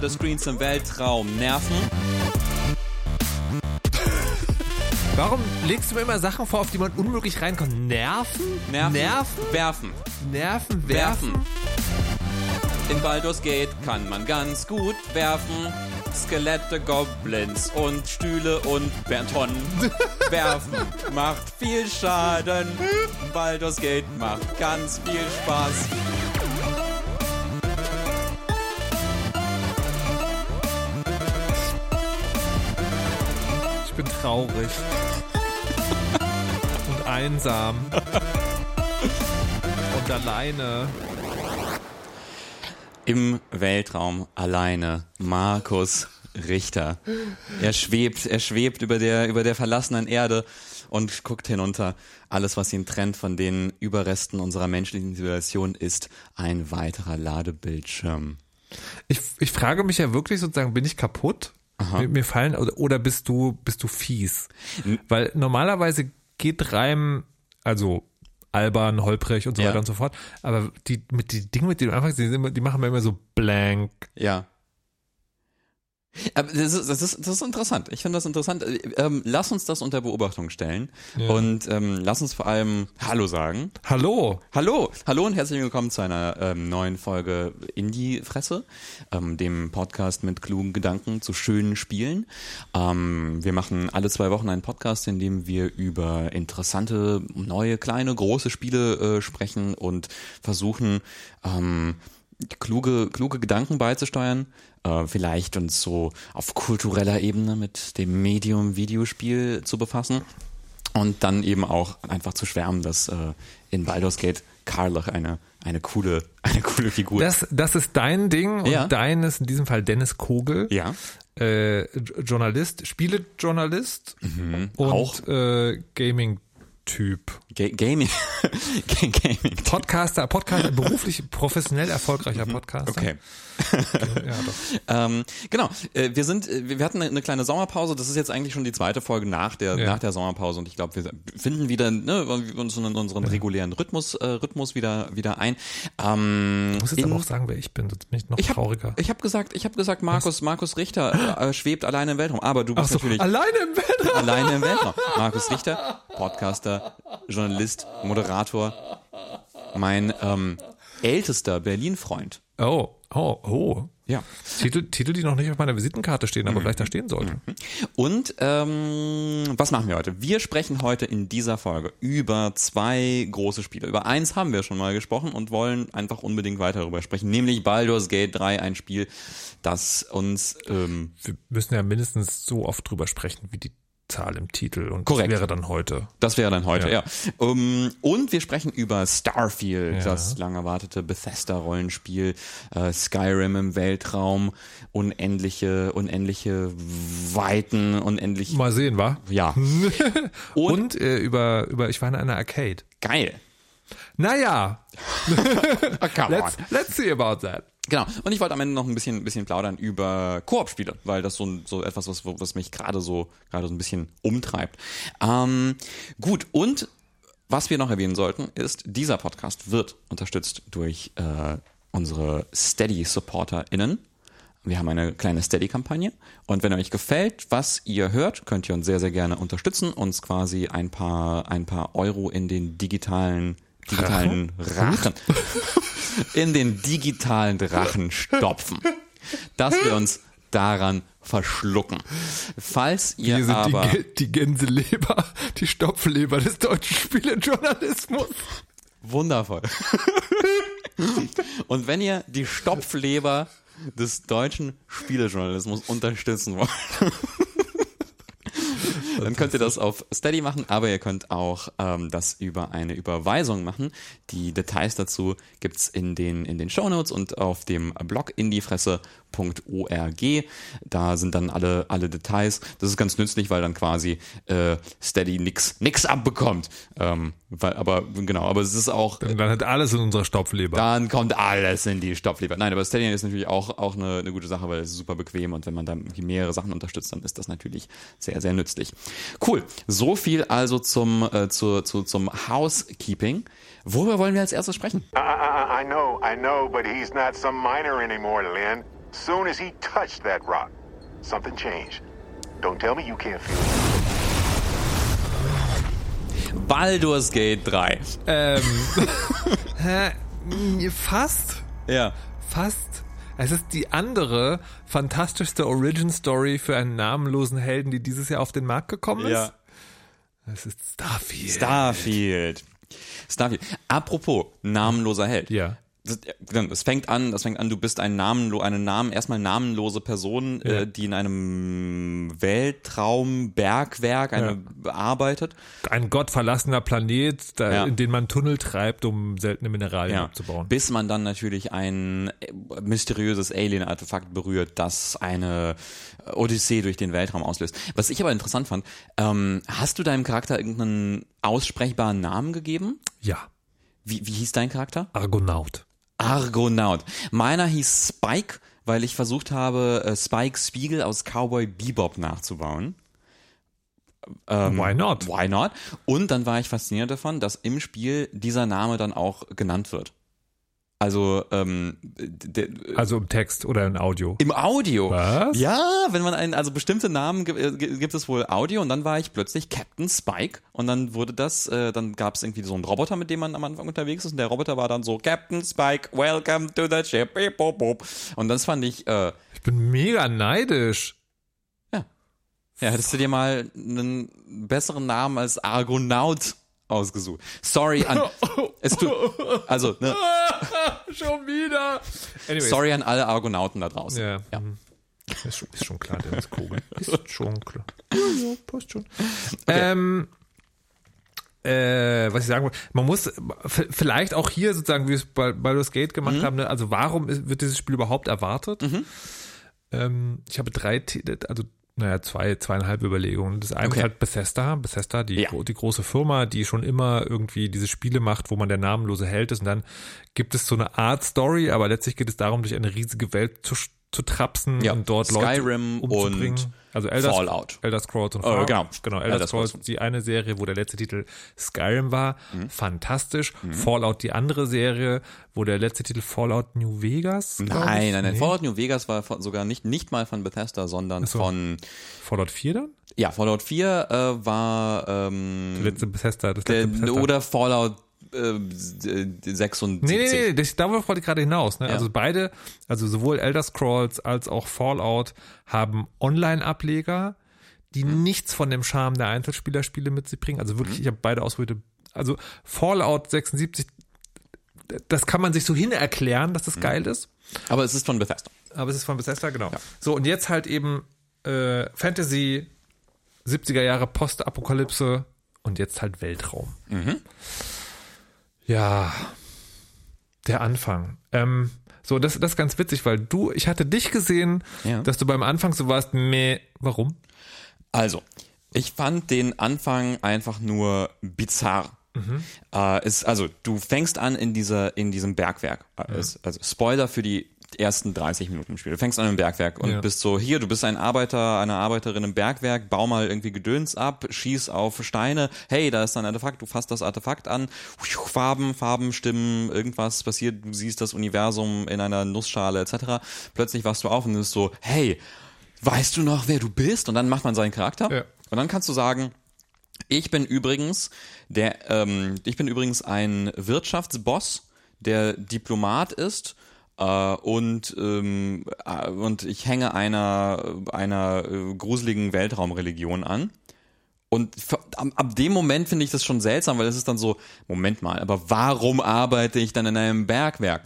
Ladescreens im Weltraum nerven. Warum legst du mir immer Sachen vor, auf die man unmöglich reinkommt? Nerven? Nerven. Nerven? Werfen. Nerven? Werfen. Werfen? In Baldur's Gate kann man ganz gut werfen. Skelette, Goblins und Stühle und Beton werfen. Macht viel Schaden. Baldur's Gate macht ganz viel Spaß. Bin traurig. Und einsam. Und alleine. Im Weltraum alleine Markus Richter. Er schwebt, er schwebt über der, über der verlassenen Erde und guckt hinunter. Alles, was ihn trennt von den Überresten unserer menschlichen Zivilisation, ist ein weiterer Ladebildschirm. Ich, ich frage mich ja wirklich sozusagen, bin ich kaputt? Mir, mir fallen, oder, oder bist du, bist du fies? Weil normalerweise geht Reim, also albern, holprig und so Ja. weiter und so fort. Aber die, mit die Dinge, mit denen du anfängst, die, sind immer, die machen mir immer so blank. Ja. Aber das ist, das ist, das ist interessant. Ich finde das interessant. Ähm, lass uns das unter Beobachtung stellen und ähm, lass uns vor allem Hallo sagen. Hallo! Hallo, hallo und herzlich willkommen zu einer ähm, neuen Folge Indie-Fresse, ähm, dem Podcast mit klugen Gedanken zu schönen Spielen. Ähm, wir machen alle zwei Wochen einen Podcast, in dem wir über interessante, neue, kleine, große Spiele äh, sprechen und versuchen, ähm, kluge, kluge Gedanken beizusteuern. Äh, vielleicht uns so auf kultureller Ebene mit dem Medium Videospiel zu befassen. Und dann eben auch einfach zu schwärmen, dass äh, in Baldur's Gate Karlach eine, eine coole, eine coole Figur Das, das ist dein Ding und Ja. dein ist in diesem Fall Dennis Kogel. Ja. äh, Journalist, Spielejournalist und auch. Äh, Gaming-Typ. Ga Gaming. Ga- Gaming. Podcaster, Podcaster, beruflich, professionell erfolgreicher Podcaster. Okay. Ja, doch. Ähm, genau, äh, wir sind, äh, wir hatten eine, eine kleine Sommerpause. Das ist jetzt eigentlich schon die zweite Folge nach der Ja. nach der Sommerpause und ich glaube, wir finden wieder ne, uns in unseren regulären Rhythmus äh, Rhythmus wieder wieder ein. Ähm, Ich muss jetzt in- aber auch sagen, wer ich bin, sonst bin ich noch ich trauriger. habe ich hab gesagt, ich habe gesagt, Markus Markus Richter äh, äh, schwebt alleine im Weltraum, aber du bist so, natürlich alleine im Weltraum. alleine im Weltraum. Markus Richter, Podcaster, Journalist, Moderator, mein ähm, ältester Berlin-Freund. Oh, oh, oh. Ja. Titel, Titel, die noch nicht auf meiner Visitenkarte stehen, aber vielleicht da stehen sollten. Und ähm, was machen wir heute? Wir sprechen heute in dieser Folge über zwei große Spiele. Über eins haben wir schon mal gesprochen und wollen einfach unbedingt weiter darüber sprechen, nämlich Baldur's Gate 3, ein Spiel, das uns ähm, Wir müssen ja mindestens so oft drüber sprechen, wie die Zahl im Titel. Und Korrekt. das wäre dann heute. Das wäre dann heute, ja. Ja. Um, und wir sprechen über Starfield, Ja. das lang erwartete Bethesda-Rollenspiel, äh, Skyrim im Weltraum, unendliche, unendliche Weiten, unendlich. Mal sehen, wa? Ja. Und, Und äh, über, über, ich war in einer Arcade. geil. Naja, Ah, come on. let's, let's see about that. Genau. Und ich wollte am Ende noch ein bisschen, ein bisschen plaudern über Koop-Spiele, weil das so, so etwas, was, was mich gerade so, gerade so ein bisschen umtreibt. Ähm, gut. Und was wir noch erwähnen sollten, ist, dieser Podcast wird unterstützt durch äh, unsere Steady-SupporterInnen. Wir haben eine kleine Steady-Kampagne und wenn euch gefällt, was ihr hört, könnt ihr uns sehr, sehr gerne unterstützen, uns quasi ein paar, ein paar Euro in den digitalen, digitalen Rachen, in den digitalen Drachen stopfen, dass wir uns daran verschlucken. Falls ihr Wir sind aber... die, die Gänseleber, die Stopfleber des deutschen Spielejournalismus. Wundervoll. Und wenn ihr die Stopfleber des deutschen Spielejournalismus unterstützen wollt, dann könnt ihr das auf Steady machen, aber ihr könnt auch ähm, das über eine Überweisung machen. Die Details dazu gibt's in den, in den Shownotes und auf dem Blog indiefresse.org. Da sind dann alle, alle Details. Das ist ganz nützlich, weil dann quasi äh, Steady nix, nix abbekommt. Ähm, weil, aber genau, aber es ist auch Und dann hat alles in unserer Stopfleber. dann kommt alles in die Stopfleber. Nein, aber Steady ist natürlich auch, auch eine, eine gute Sache, weil es ist super bequem und wenn man da mehrere Sachen unterstützt, dann ist das natürlich sehr, sehr nützlich. Cool. So viel also zum, äh, zu, zu, zum Housekeeping. Worüber wollen wir als erstes sprechen? I, I, I know, I know, but he's not some minor anymore, Lynn. Soon as he touched that rock, something changed. Don't tell me you can't feel it. Baldur's Gate 3. Ähm, hä? Fast? Ja. Fast. Es ist die andere fantastischste Origin-Story für einen namenlosen Helden, die dieses Jahr auf den Markt gekommen ist. Ja. Es ist Starfield. Starfield. Starfield. Apropos namenloser Held. Ja. Das, das fängt an, das fängt an, du bist ein namenlo, eine Namen, erstmal namenlose Person, Ja. äh, die in einem Weltraumbergwerk eine, arbeitet. Ein gottverlassener Planet, da, Ja. in den man Tunnel treibt, um seltene Mineralien Ja. abzubauen. Bis man dann natürlich ein äh, mysteriöses Alien-Artefakt berührt, das eine Odyssee durch den Weltraum auslöst. Was ich aber interessant fand, ähm, hast du deinem Charakter irgendeinen aussprechbaren Namen gegeben? Ja. Wie, wie hieß dein Charakter? Argonaut. Argonaut. Meiner hieß Spike, weil ich versucht habe, äh, Spike Spiegel aus Cowboy Bebop nachzubauen. Ähm, Why not? Why not? Und dann war ich fasziniert davon, dass im Spiel dieser Name dann auch genannt wird. Also ähm, d- d- Also im Text oder im Audio. im Audio. Was? Ja, wenn man einen, also bestimmte Namen gibt, äh, gibt es wohl Audio und dann war ich plötzlich Captain Spike und dann wurde das, äh, dann gab es irgendwie so einen Roboter, mit dem man am Anfang unterwegs ist und der Roboter war dann so Captain Spike, welcome to the ship, und das fand ich, äh, Ich bin mega neidisch. ja, hättest du dir mal einen besseren Namen als Argonaut ausgesucht. Sorry an, es tut, also, ne, Schon wieder. Anyways. sorry an alle Argonauten da draußen. Ja. ja. mhm. Ist schon, ist schon klar, Dennis Kogel. Ist schon klar. Ja, ja, passt schon. Ähm, äh, was ich sagen wollte, man muss vielleicht auch hier sozusagen, wie wir es bei Baldur's Gate gemacht Mhm. haben, ne, also warum ist, wird dieses Spiel überhaupt erwartet? Ähm, ich habe drei, also naja, zwei, zweieinhalb Überlegungen. Das eine Okay. ist halt Bethesda, Bethesda, die, Ja. die große Firma, die schon immer irgendwie diese Spiele macht, wo man der namenlose Held ist und dann gibt es so eine Art Story, aber letztlich geht es darum, durch eine riesige Welt zu, zu trapsen Ja. und dort Skyrim Leute umzubringen. und also Elder, Fallout. Elder Scrolls und Oh, Fallout. genau. genau Elder, Elder Scrolls, Scrolls. die eine Serie, wo der letzte Titel Skyrim war, Mhm. fantastisch. Fallout die andere Serie, wo der letzte Titel Fallout New Vegas. Nein, nein, nein. Nee. Fallout New Vegas war von, sogar nicht, nicht mal von Bethesda, sondern so. von, Fallout 4 dann? ja, Fallout 4 äh, war, Der ähm, letzte Bethesda, das der, letzte Bethesda. oder Fallout äh, 76. Nee, nee, nee, das, darauf wollte ich gerade hinaus. Ne? Ja. Also beide, also sowohl Elder Scrolls als auch Fallout haben Online-Ableger, die Mhm. nichts von dem Charme der Einzelspielerspiele mit sich bringen. Also wirklich, ich habe beide ausprobiert. Also Fallout 76, das kann man sich so hin erklären, dass das Mhm. geil ist. Aber es ist von Bethesda. Aber es ist von Bethesda, genau. So, und jetzt halt eben äh, Fantasy, 70er Jahre Postapokalypse und jetzt halt Weltraum. Ja, der Anfang. Ähm, so, das, das ist ganz witzig, weil du, ich hatte dich gesehen, Ja. dass du beim Anfang so warst, meh, warum? Also, ich fand den Anfang einfach nur bizarr. Äh, ist, also, du fängst an in dieser, in diesem Bergwerk. Ist, also, Spoiler für die ersten 30 Minuten im Spiel. Du fängst an im Bergwerk und Ja. bist so, hier, du bist ein Arbeiter, eine Arbeiterin im Bergwerk, bau mal irgendwie Gedöns ab, schieß auf Steine, hey, da ist ein Artefakt, du fasst das Artefakt an, Farben, Farben, Stimmen, irgendwas passiert, du siehst das Universum in einer Nussschale etc. Plötzlich wachst du auf und bist so, hey, weißt du noch, wer du bist? Und dann macht man seinen Charakter. Ja. Und dann kannst du sagen, ich bin übrigens der, ähm, ich bin übrigens ein Wirtschaftsboss, der Diplomat ist äh, und ähm, äh, und ich hänge einer einer äh, gruseligen Weltraumreligion an. Und ab, ab dem Moment finde ich das schon seltsam, weil es ist dann so, Moment mal, aber warum arbeite ich dann in einem Bergwerk?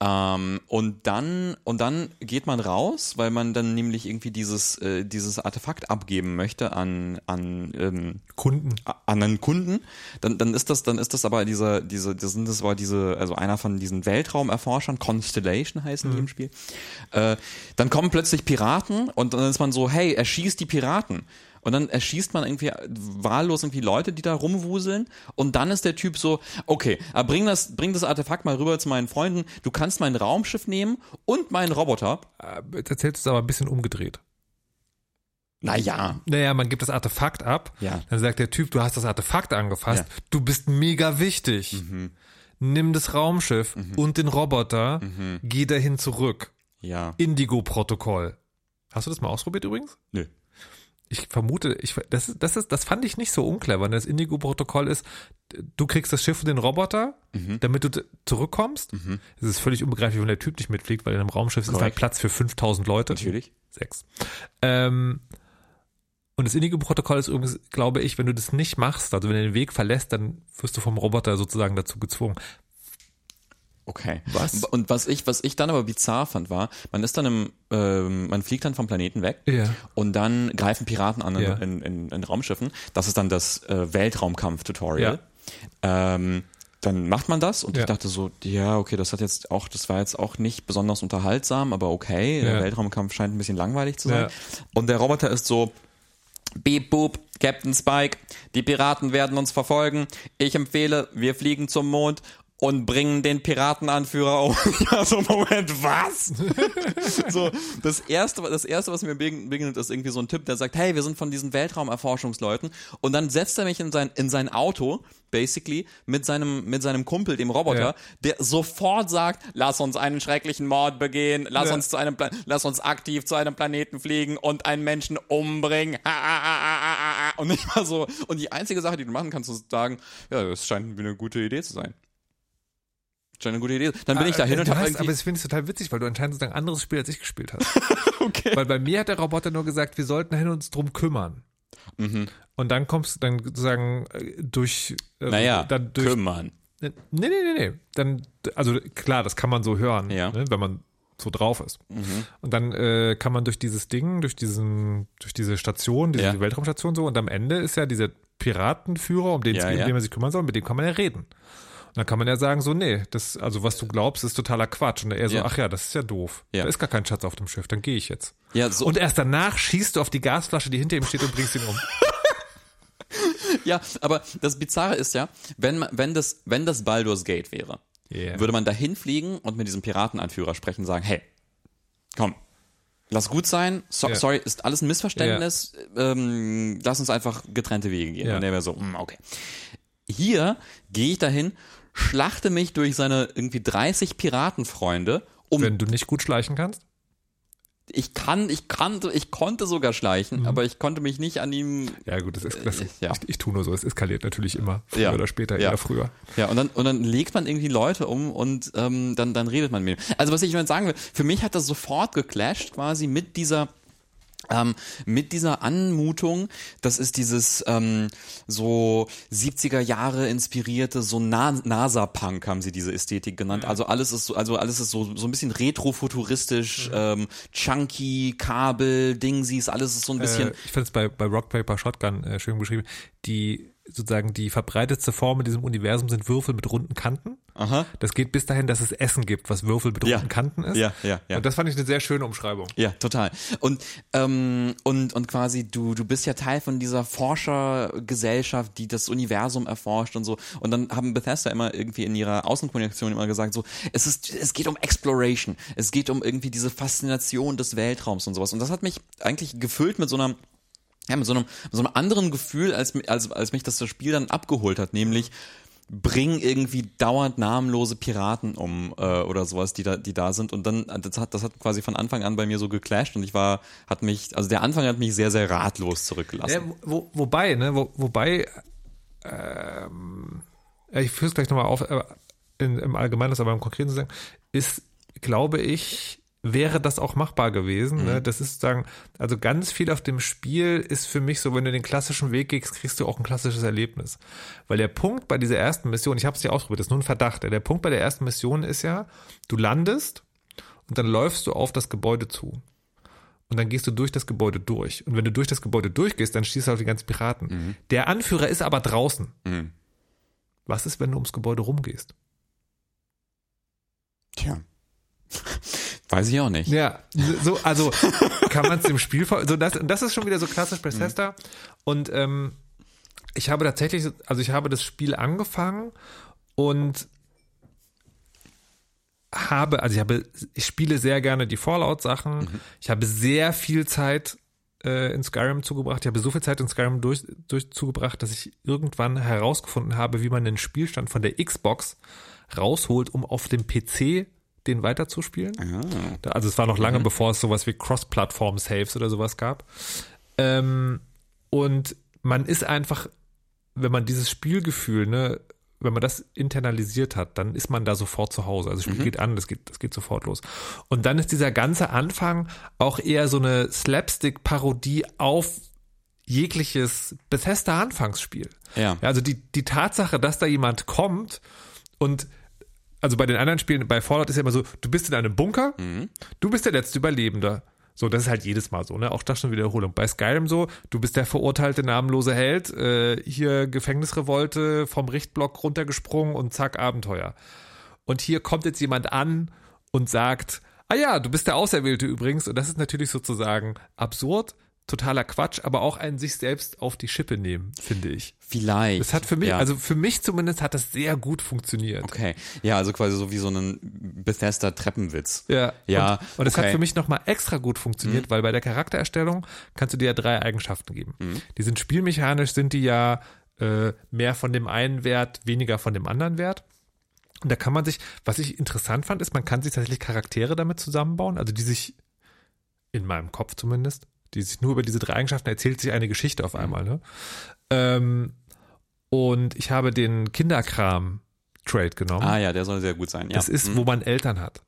Ähm, und dann und dann geht man raus, weil man dann nämlich irgendwie dieses äh, dieses Artefakt abgeben möchte an an ähm, Kunden. an einen Kunden, dann, dann ist das, dann ist das aber diese, diese, das sind das aber diese, also einer von diesen Weltraumerforschern, Constellation heißen die im Spiel. Äh, dann kommen plötzlich Piraten und dann ist man so, hey, erschießt die Piraten. Und dann erschießt man irgendwie wahllos irgendwie Leute, die da rumwuseln. Und dann ist der Typ so, okay, aber bring das, bring das Artefakt mal rüber zu meinen Freunden. Du kannst mein Raumschiff nehmen und meinen Roboter. Äh, Jetzt erzählst du es aber ein bisschen umgedreht. Naja. Naja, man gibt das Artefakt ab. Ja. Dann sagt der Typ, du hast das Artefakt angefasst. Ja. Du bist mega wichtig. Nimm das Raumschiff und den Roboter. Geh dahin zurück. Ja. Indigo-Protokoll. Hast du das mal ausprobiert übrigens? Nö. Ich vermute, ich, das, das, ist, das fand ich nicht so unclever. Das Indigo-Protokoll ist, du kriegst das Schiff und den Roboter, Mhm. damit du zurückkommst. Es ist völlig unbegreiflich, wenn der Typ nicht mitfliegt, weil in einem Raumschiff ist halt Korrekt. Platz für 5000 Leute. Natürlich. Sechs. Ähm, und das Indigo-Protokoll ist übrigens, glaube ich, wenn du das nicht machst, also wenn du den Weg verlässt, dann wirst du vom Roboter sozusagen dazu gezwungen. Okay. Was? Und was ich, was ich dann aber bizarr fand, war, man ist dann im, ähm, man fliegt dann vom Planeten weg Ja. und dann greifen Piraten an in, Ja. in, in, in Raumschiffen. Das ist dann das äh, Weltraumkampf-Tutorial. Ähm, dann macht man das und Ja. ich dachte so, ja, okay, das hat jetzt auch, das war jetzt auch nicht besonders unterhaltsam, aber okay, der Ja. Weltraumkampf scheint ein bisschen langweilig zu sein. Ja. Und der Roboter ist so, Beep Boop, Captain Spike, die Piraten werden uns verfolgen. Ich empfehle, wir fliegen zum Mond und bringen den Piratenanführer um. ja, so Moment, was? so, das erste, das erste, was mir begegnet, ist irgendwie so ein Typ, der sagt, hey, wir sind von diesen Weltraumerforschungsleuten. Und dann setzt er mich in sein, in sein Auto, basically, mit seinem, mit seinem Kumpel, dem Roboter, Ja. der sofort sagt, lass uns einen schrecklichen Mord begehen, lass Ja. uns zu einem, Pla lass uns aktiv zu einem Planeten fliegen und einen Menschen umbringen. Ah, ah, ah, ah, ah, ah. Und nicht mal so. Und die einzige Sache, die du machen kannst, ist sagen, ja, das scheint wie eine gute Idee zu sein. Scheint eine gute Idee. Dann bin ich da hin Äh, und habe hast, aber irgendwie. das finde ich total witzig, weil du anscheinend sozusagen ein anderes Spiel als ich gespielt hast. Okay. weil bei mir hat der Roboter nur gesagt, wir sollten hin uns drum kümmern. Mhm. Und dann kommst du dann sozusagen äh, durch, äh, Naja, dann durch, kümmern. Nee, nee, nee, nee. Dann, also klar, das kann man so hören, Ja. ne, wenn man so drauf ist. Mhm. Und dann äh, kann man durch dieses Ding, durch diesen, durch diese Station, diese Ja. Weltraumstation so, und am Ende ist ja dieser Piratenführer, um den, Ja, es- um ja. den man sich kümmern soll, mit dem kann man ja reden. Dann kann man ja sagen, so, nee, das, also was du glaubst, ist totaler Quatsch. Und er so, Ja. ach ja, das ist ja doof. Ja. Da ist gar kein Schatz auf dem Schiff, dann gehe ich jetzt. Ja, so, Und erst danach schießt du auf die Gasflasche, die hinter ihm steht und bringst ihn um. ja, aber das Bizarre ist ja, wenn, man- wenn, das, wenn das Baldur's Gate wäre, Yeah. würde man da hinfliegen und mit diesem Piratenanführer sprechen und sagen, hey, komm, lass gut sein, so, Ja. sorry, ist alles ein Missverständnis, ähm, lass uns einfach getrennte Wege gehen. Und der wäre so, mm, okay. Hier gehe ich dahin, schlachte mich durch seine irgendwie 30 Piratenfreunde, um Wenn du nicht gut schleichen kannst. ich kann, ich kannte, ich konnte sogar schleichen, aber ich konnte mich nicht an ihm Ja gut, das ist, das, Äh, ja. ich, ich tue nur so, es eskaliert natürlich immer, früher Ja. oder später, Ja. eher früher. Ja, und dann, und dann legt man irgendwie Leute um und ähm, dann, dann redet man mit ihm. Also was ich damit sagen will, für mich hat das sofort geclasht quasi mit dieser ähm, mit dieser Anmutung, das ist dieses ähm, so 70er Jahre inspirierte, so Na NASA-Punk haben sie diese Ästhetik genannt. Also alles ist so, also alles ist so, so ein bisschen retrofuturistisch, ähm, chunky, Kabel, Dingsies, alles ist so ein bisschen. Äh, ich finde es bei, bei Rock Paper Shotgun äh, schön beschrieben. Die sozusagen die verbreitetste Form in diesem Universum sind Würfel mit runden Kanten. Aha. Das geht bis dahin, dass es Essen gibt, was Würfel mit Ja. Kanten ist. Ja, ja, ja. Und das fand ich eine sehr schöne Umschreibung. Ja, total. Und ähm, und und quasi du du bist ja Teil von dieser Forschergesellschaft, die das Universum erforscht und so. Und dann haben Bethesda immer irgendwie in ihrer Außenkommunikation immer gesagt so, es ist es geht um Exploration, es geht um irgendwie diese Faszination des Weltraums und sowas. Und das hat mich eigentlich gefüllt mit so einer ja, mit so einem, mit so einem anderen Gefühl, als, als, als mich das das Spiel dann abgeholt hat, nämlich bring irgendwie dauernd namenlose Piraten um äh, oder sowas, die da, die da sind. Und dann, das hat, das hat quasi von Anfang an bei mir so geclasht und ich war, hat mich, also der Anfang hat mich sehr, sehr ratlos zurückgelassen. Ja, wo, wobei, ne, wo, wobei, ähm, ich führe es gleich nochmal auf, äh, in, im Allgemeinen, das aber im Konkreten zu sagen, ist, glaube ich, wäre das auch machbar gewesen. Ne? Das ist sagen, also ganz viel auf dem Spiel ist für mich so, wenn du den klassischen Weg gehst, kriegst du auch ein klassisches Erlebnis. Weil der Punkt bei dieser ersten Mission, ich habe es dir ausprobiert, das ist nur ein Verdacht, der Punkt bei der ersten Mission ist ja, du landest und dann läufst du auf das Gebäude zu. Und dann gehst du durch das Gebäude durch. Und wenn du durch das Gebäude durchgehst, dann stehst du auf die ganzen Piraten. Der Anführer ist aber draußen. Mhm. Was ist, wenn du ums Gebäude rumgehst? Tja. Weiß ich auch nicht. Ja, so, also kann man es dem Spiel vor, so das, das ist schon wieder so klassisch Bethesda. Und ähm, ich habe tatsächlich, so- also ich habe das Spiel angefangen und habe, also ich habe, ich spiele sehr gerne die Fallout-Sachen. Ich habe sehr viel Zeit äh, in Skyrim zugebracht. Ich habe so viel Zeit in Skyrim durch, durch zugebracht, dass ich irgendwann herausgefunden habe, wie man den Spielstand von der Xbox rausholt, um auf dem PC den weiterzuspielen. Ah. Also es war noch lange, bevor es sowas wie Cross-Plattform-Saves oder sowas gab. Ähm, und man ist einfach, wenn man dieses Spielgefühl, ne, wenn man das internalisiert hat, dann ist man da sofort zu Hause. Also das Spiel geht an, das geht, das geht sofort los. Und dann ist dieser ganze Anfang auch eher so eine Slapstick-Parodie auf jegliches Bethesda-Anfangsspiel. Ja. Also die, die Tatsache, dass da jemand kommt und also bei den anderen Spielen, bei Fallout ist ja immer so, du bist in einem Bunker, du bist der letzte Überlebende. So, das ist halt jedes Mal so, ne? Auch das schon Wiederholung. Bei Skyrim so, du bist der verurteilte namenlose Held, äh, hier Gefängnisrevolte, vom Richtblock runtergesprungen und zack, Abenteuer. Und hier kommt jetzt jemand an und sagt, ah ja, du bist der Auserwählte übrigens. Und das ist natürlich sozusagen absurd, totaler Quatsch, aber auch ein sich selbst auf die Schippe nehmen, finde ich. Vielleicht. Das hat für mich, ja. also für mich zumindest hat das sehr gut funktioniert. Okay. Ja, also quasi so wie so ein Bethesda-Treppenwitz. Ja, Ja, Und, und das hat okay. Mhm. für mich nochmal extra gut funktioniert, weil bei der Charaktererstellung kannst du dir ja drei Eigenschaften geben. Mhm. Die sind spielmechanisch, sind die ja äh, mehr von dem einen Wert, weniger von dem anderen Wert. Und da kann man sich, was ich interessant fand, ist, man kann sich tatsächlich Charaktere damit zusammenbauen, also die sich, in meinem Kopf zumindest, die sich nur über diese drei Eigenschaften erzählt sich eine Geschichte Mhm. auf einmal. Ne? Ähm, und ich habe den Kinderkram-Trade genommen. Ah ja, der soll sehr gut sein. Ja. Das ist, Mhm. wo man Eltern hat.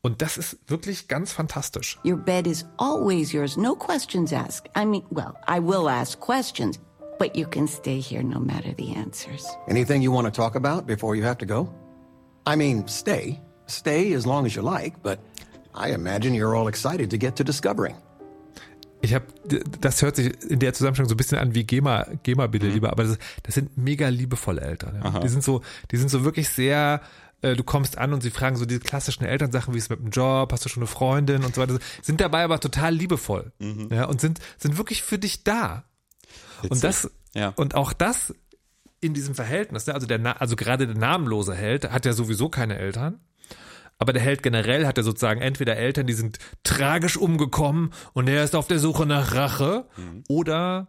Und das ist wirklich ganz fantastisch. Your bed is always yours, no questions asked. I mean, well, I will ask questions, but you can stay here no matter the answers. Anything you want to talk about before you have to go? I mean, stay. Stay as long as you like, but I imagine you're all excited to get to discovering. Ich habe, das hört sich in der Zusammenstellung so ein bisschen an wie GEMA, GEMA-Bilder lieber, aber das, das sind mega liebevolle Eltern. Ja. Die sind so, die sind so wirklich sehr, äh, du kommst an und sie fragen so diese klassischen Elternsachen, wie es mit dem Job, hast du schon eine Freundin und so weiter, sind dabei aber total liebevoll. Ja, und sind, sind wirklich für dich da. Und das, Ja. und auch das in diesem Verhältnis, ne? also der, also gerade der namenlose Held hat ja sowieso keine Eltern. Aber der Held generell hat ja sozusagen entweder Eltern, die sind tragisch umgekommen und er ist auf der Suche nach Rache, oder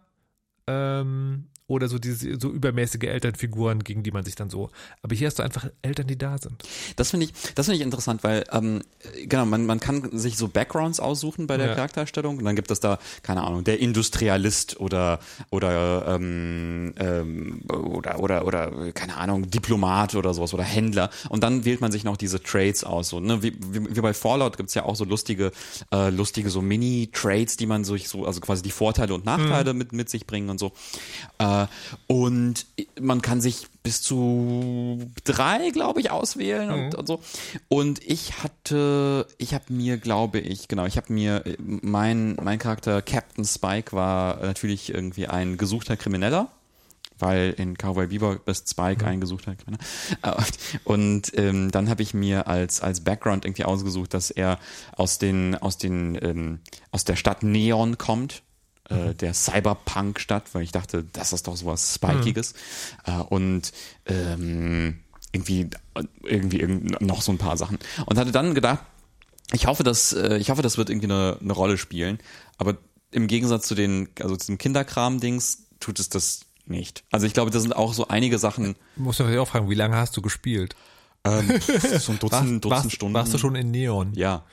ähm, oder so diese so übermäßige Elternfiguren, gegen die man sich dann so. Aber hier hast du einfach Eltern, die da sind. Das finde ich, das finde ich interessant, weil ähm, genau, man, man kann sich so Backgrounds aussuchen bei der Ja. Charakterstellung und dann gibt es da keine Ahnung, der Industrialist oder oder ähm, ähm, oder oder oder keine Ahnung Diplomat oder sowas oder Händler und dann wählt man sich noch diese Trades aus, so ne wie, wie, wie bei Fallout gibt's ja auch so lustige äh, lustige so Mini Trades, die man sich so also quasi die Vorteile und Nachteile mit mit sich bringen und so äh, und man kann sich bis zu drei, glaube ich, auswählen und, und so. Und ich hatte, ich habe mir, glaube ich, genau, ich habe mir, äh, mein, mein Charakter Captain Spike war natürlich irgendwie ein gesuchter Krimineller. Weil in Cowboy Bebop ist Spike ein gesuchter Krimineller. Äh, Und ähm, dann habe ich mir als als Background irgendwie ausgesucht, dass er aus den aus den ähm, aus der Stadt Neon kommt, äh, der Cyberpunk-Stadt, weil ich dachte, das ist doch sowas Spikiges. Äh, und ähm, irgendwie, irgendwie irgend- noch so ein paar Sachen. Und hatte dann gedacht, ich hoffe, dass, äh, ich hoffe, das wird irgendwie eine, eine Rolle spielen. Aber im Gegensatz zu den, also zu dem Kinderkram-Dings, tut es das nicht. Also ich glaube, das sind auch so einige Sachen, Muss man vielleicht auch fragen, wie lange hast du gespielt? ähm, so ein Dutzend, Dutzend warst, Stunden. warst du schon in Neon? Ja.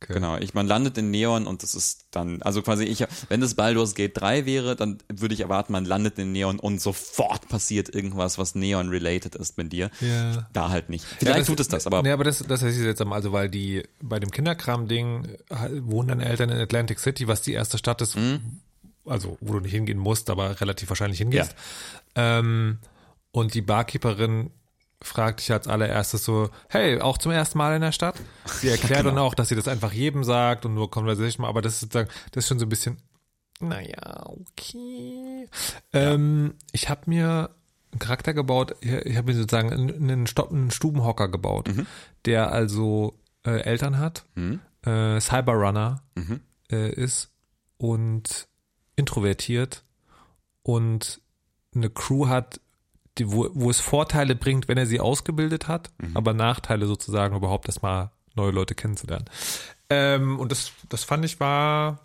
Genau, ich, man landet in Neon und das ist dann, also quasi ich, wenn das Baldur's Gate 3 wäre, dann würde ich erwarten, man landet in Neon und sofort passiert irgendwas, was Neon-related ist mit dir. Ja. Da halt nicht. Vielleicht Ja, tut es das, aber Nee, aber das, das heißt jetzt einmal, also weil die bei dem Kinderkram-Ding äh, wohnen dann Eltern in Atlantic City, was die erste Stadt ist, Mhm. also wo du nicht hingehen musst, aber relativ wahrscheinlich hingehst. Ähm, und die Barkeeperin fragt dich als allererstes so, hey, auch zum ersten Mal in der Stadt? Sie erklärt Genau. dann auch, dass sie das einfach jedem sagt und nur Conversation mal, aber das ist sozusagen, das ist schon so ein bisschen, naja, okay. Ähm, ich habe mir einen Charakter gebaut, ich, habe mir sozusagen einen, einen, Sto- einen Stubenhocker gebaut, der also äh, Eltern hat, äh, Cyberrunner äh, ist und introvertiert und eine Crew hat, die, wo, wo es Vorteile bringt, wenn er sie ausgebildet hat, aber Nachteile sozusagen überhaupt erstmal neue Leute kennenzulernen. Ähm, und das, das fand ich war,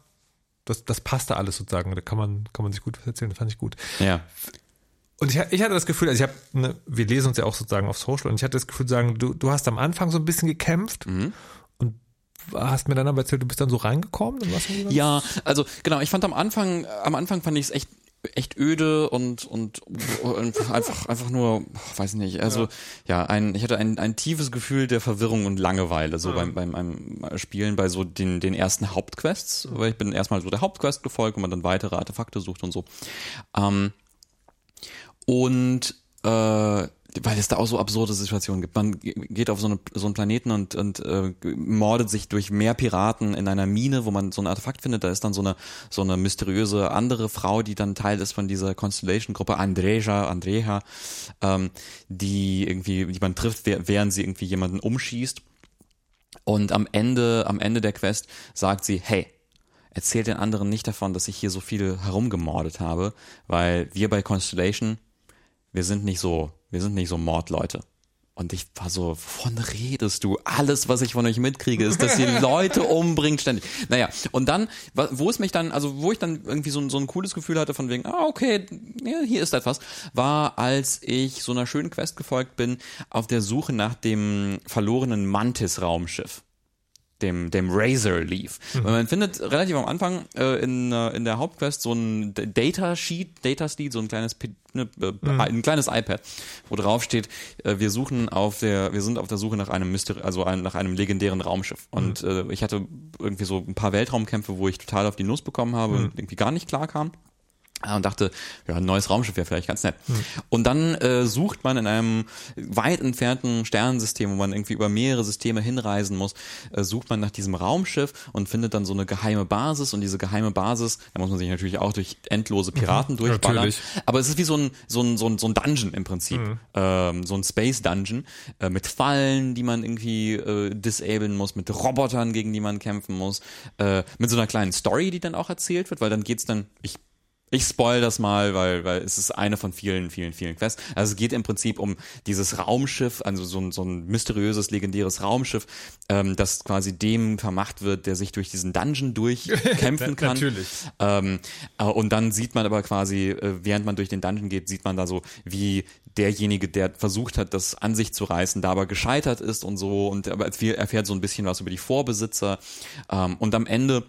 das, das passte alles sozusagen. Da kann man, kann man sich gut was erzählen, das fand ich gut. ja. Und ich, ich hatte das Gefühl, also ich habe, ne, wir lesen uns ja auch sozusagen auf Social und ich hatte das Gefühl, sagen, du, du hast am Anfang so ein bisschen gekämpft Mhm. und hast mir dann aber erzählt, du bist dann so reingekommen und was Ja, also genau, ich fand am Anfang, am Anfang fand ich es echt echt öde und und, und einfach einfach nur weiß nicht. Also ja, ein ich hatte ein, ein tiefes Gefühl der Verwirrung und Langeweile so beim beim einem Spielen bei so den den ersten Hauptquests. Weil ich bin erstmal so der Hauptquest gefolgt und man dann weitere Artefakte sucht und so. Ähm, und äh, weil es da auch so absurde Situationen gibt. Man geht auf so, eine, so einen Planeten und, und äh, mordet sich durch mehr Piraten in einer Mine, wo man so ein Artefakt findet. Da ist dann so eine so eine mysteriöse andere Frau, die dann Teil ist von dieser Constellation-Gruppe, Andreja, Andreja, ähm, die irgendwie, die man trifft, während sie irgendwie jemanden umschießt. Und am Ende, am Ende der Quest sagt sie, hey, erzählt den anderen nicht davon, dass ich hier so viel herumgemordet habe, weil wir bei Constellation, wir sind nicht so wir sind nicht so Mordleute. Und ich war so, wovon redest du? Alles, was ich von euch mitkriege, ist, dass ihr Leute umbringt ständig. Naja, und dann, wo es mich dann, also wo ich dann irgendwie so, so ein cooles Gefühl hatte von wegen, ah, okay, ja, hier ist etwas, war, als ich so einer schönen Quest gefolgt bin, auf der Suche nach dem verlorenen Mantis-Raumschiff dem, dem Razor Leaf. Mhm. Man findet relativ am Anfang äh, in, äh, in der Hauptquest so ein Data Sheet, Data Sheet, so ein kleines ne, äh, mhm. ein kleines iPad, wo drauf steht, äh, wir suchen auf der, wir sind auf der Suche nach einem Mystery, also ein, nach einem legendären Raumschiff. Und mhm. äh, ich hatte irgendwie so ein paar Weltraumkämpfe, wo ich total auf die Nuss bekommen habe und irgendwie gar nicht klar kam und dachte, ja, ein neues Raumschiff wäre vielleicht ganz nett. Hm. Und dann äh, sucht man in einem weit entfernten Sternensystem, wo man irgendwie über mehrere Systeme hinreisen muss, äh, sucht man nach diesem Raumschiff und findet dann so eine geheime Basis und diese geheime Basis, da muss man sich natürlich auch durch endlose Piraten mhm, durchballern. Natürlich. Aber es ist wie so ein, so ein, so ein, so ein Dungeon im Prinzip, mhm. ähm, so ein Space Dungeon äh, mit Fallen, die man irgendwie äh, disablen muss, mit Robotern, gegen die man kämpfen muss, äh, mit so einer kleinen Story, die dann auch erzählt wird, weil dann geht's dann, ich ich spoil das mal, weil, weil es ist eine von vielen, vielen, vielen Quests. Also es geht im Prinzip um dieses Raumschiff, also so ein, so ein mysteriöses, legendäres Raumschiff, ähm, das quasi dem vermacht wird, der sich durch diesen Dungeon durchkämpfen kann. Natürlich. Ähm, äh, und dann sieht man aber quasi, äh, während man durch den Dungeon geht, sieht man da so, wie derjenige, der versucht hat, das an sich zu reißen, da aber gescheitert ist und so und aber erfährt so ein bisschen was über die Vorbesitzer. Ähm, und am Ende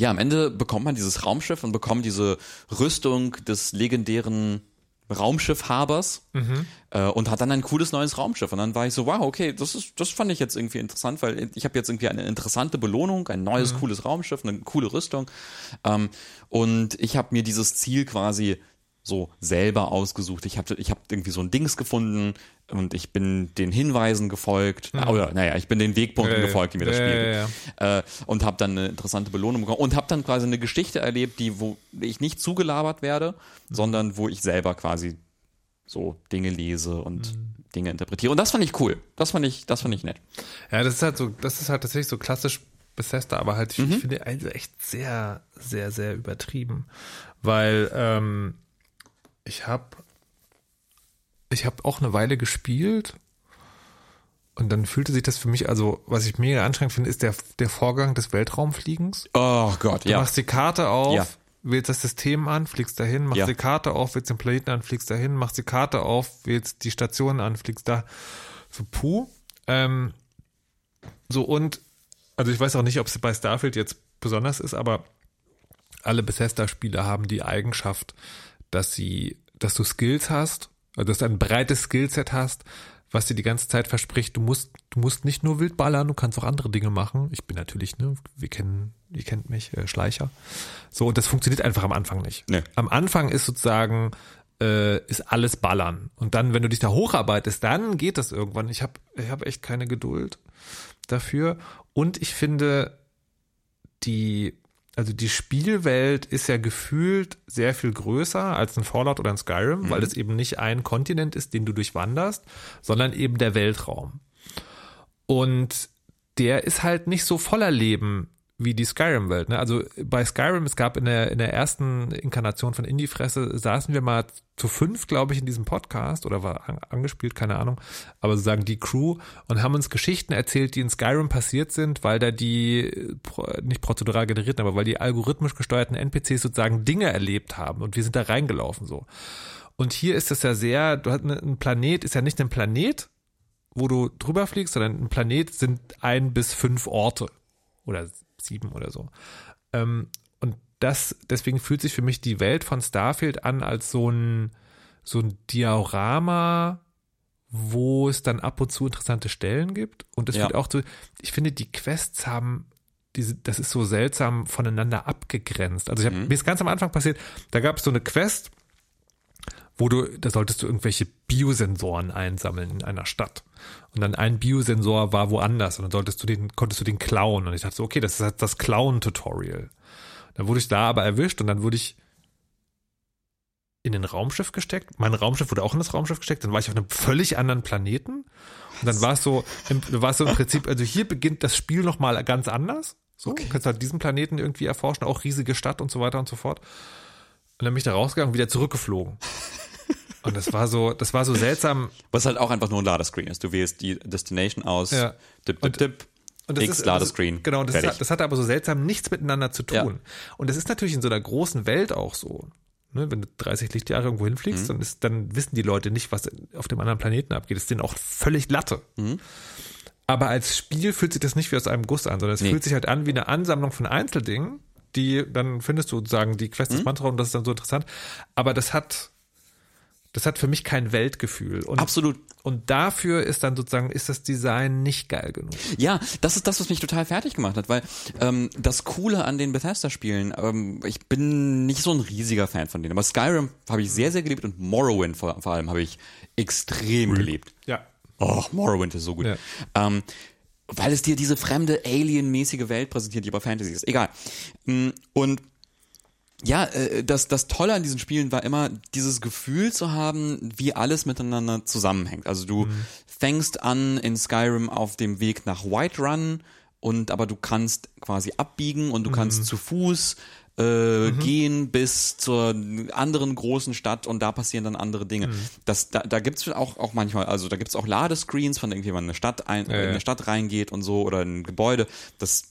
ja, am Ende bekommt man dieses Raumschiff und bekommt diese Rüstung des legendären Raumschiffhabers mhm. äh, und hat dann ein cooles neues Raumschiff. Und dann war ich so, wow, okay, das ist, das fand ich jetzt irgendwie interessant, weil ich habe jetzt irgendwie eine interessante Belohnung, ein neues, mhm. cooles Raumschiff, eine coole Rüstung. Ähm, und ich habe mir dieses Ziel quasi so selber ausgesucht. Ich habe ich hab irgendwie so ein Dings gefunden und ich bin den Hinweisen gefolgt. Mhm. Oder naja, ich bin den Wegpunkten äh, gefolgt, die mir das Spiel äh, gibt. Äh, und habe dann eine interessante Belohnung bekommen und habe dann quasi eine Geschichte erlebt, die wo ich nicht zugelabert werde, mhm. sondern wo ich selber quasi so Dinge lese und mhm. Dinge interpretiere. Und das fand ich cool. Das fand ich, das fand ich nett. Ja, das ist halt so, das ist halt tatsächlich so klassisch Bethesda, aber halt, ich, mhm. ich finde also echt sehr, sehr, sehr übertrieben. Weil, ähm, ich habe ich habe auch eine Weile gespielt und dann fühlte sich das für mich, also was ich mega anstrengend finde, ist der, der Vorgang des Weltraumfliegens. Oh Gott, du ja. Du machst die Karte auf, ja. wählst das System an, fliegst dahin, machst ja. die Karte auf, wählst den Planeten an, fliegst dahin, machst die Karte auf, wählst die Station an, fliegst da. So puh. Ähm, so und, also ich weiß auch nicht, ob es bei Starfield jetzt besonders ist, aber alle Bethesda-Spiele haben die Eigenschaft, dass sie, dass du Skills hast, also dass du ein breites Skillset hast, was dir die ganze Zeit verspricht, du musst, du musst nicht nur wild ballern, du kannst auch andere Dinge machen. Ich bin natürlich, ne, wir kennen, ihr kennt mich, äh, Schleicher. So, und das funktioniert einfach am Anfang nicht. Nee. Am Anfang ist sozusagen, äh, ist alles ballern. Und dann, wenn du dich da hocharbeitest, dann geht das irgendwann. Ich habe ich hab echt keine Geduld dafür. Und ich finde, die also die Spielwelt ist ja gefühlt sehr viel größer als ein Fallout oder ein Skyrim, mhm. weil es eben nicht ein Kontinent ist, den du durchwanderst, sondern eben der Weltraum. Und der ist halt nicht so voller Leben wie die Skyrim-Welt. Ne? Also bei Skyrim, es gab in der, in der ersten Inkarnation von Indie-Fresse, saßen wir mal zu fünf, glaube ich, in diesem Podcast oder war an, angespielt, keine Ahnung, aber sozusagen die Crew und haben uns Geschichten erzählt, die in Skyrim passiert sind, weil da die, nicht prozedural generierten, aber weil die algorithmisch gesteuerten NPCs sozusagen Dinge erlebt haben und wir sind da reingelaufen so. Und hier ist es ja sehr, du hast ein Planet, ist ja nicht ein Planet, wo du drüber fliegst, sondern ein Planet sind ein bis fünf Orte oder sieben oder so. Ähm, und das, deswegen fühlt sich für mich die Welt von Starfield an als so ein, so ein Diorama, wo es dann ab und zu interessante Stellen gibt. Und es Ja. wird auch so, ich finde, die Quests haben diese, das ist so seltsam voneinander abgegrenzt. Also ich hab, mir ist ganz am Anfang passiert, da gab es so eine Quest, wo du, da solltest du irgendwelche Biosensoren einsammeln in einer Stadt. Und dann ein Biosensor war woanders und dann solltest du den, konntest du den klauen. Und ich dachte so, okay, das ist halt das Klauen-Tutorial. Dann wurde ich da aber erwischt und dann wurde ich in ein Raumschiff gesteckt. Mein Raumschiff wurde auch in das Raumschiff gesteckt. Dann war ich auf einem völlig anderen Planeten. Und dann war es so, im, war es so im Prinzip, also hier beginnt das Spiel nochmal ganz anders. So, du kannst halt diesen Planeten irgendwie erforschen, auch riesige Stadt und so weiter und so fort. Und dann bin ich da rausgegangen und wieder zurückgeflogen. Und das war so, das war so seltsam. Was halt auch einfach nur ein Ladescreen ist. Du wählst die Destination aus, Ja. dip, dip, Und- dip, Und das X ist, Ladescreen. Genau, das, fertig. hat, das hatte aber so seltsam nichts miteinander zu tun. Ja. Und das ist natürlich in so einer großen Welt auch so. Ne, wenn du 30 Lichtjahre irgendwo Mhm. hinfliegst, dann, ist, dann wissen die Leute nicht, was auf dem anderen Planeten abgeht. Das ist denen auch völlig Latte. Mhm. Aber als Spiel fühlt sich das nicht wie aus einem Guss an, sondern es Nee. fühlt sich halt an wie eine Ansammlung von Einzeldingen, die dann findest du sozusagen die Quest Mhm. des Mantra und das ist dann so interessant. Aber das hat, das hat für mich kein Weltgefühl. Und, Absolut. Und dafür ist dann sozusagen, ist das Design nicht geil genug. Ja, das ist das, was mich total fertig gemacht hat, weil ähm, das Coole an den Bethesda-Spielen, ähm, ich bin nicht so ein riesiger Fan von denen, aber Skyrim habe ich sehr, sehr geliebt und Morrowind vor, vor allem habe ich extrem geliebt. Ja. Oh, Morrowind ist so gut. Ja. Ähm, weil es dir diese fremde, alienmäßige Welt präsentiert, die aber Fantasy ist. Egal. Mm, Und ja, äh, das, das Tolle an diesen Spielen war immer, dieses Gefühl zu haben, wie alles miteinander zusammenhängt. Also du fängst an in Skyrim auf dem Weg nach Whiterun und aber du kannst quasi abbiegen und du kannst zu Fuß äh, gehen bis zur anderen großen Stadt und da passieren dann andere Dinge. Das, da, da gibt's auch, auch manchmal, also da gibt's auch Ladescreens, von irgendjemand in eine Stadt ein, in ja. eine Stadt reingeht und so oder in ein Gebäude. Das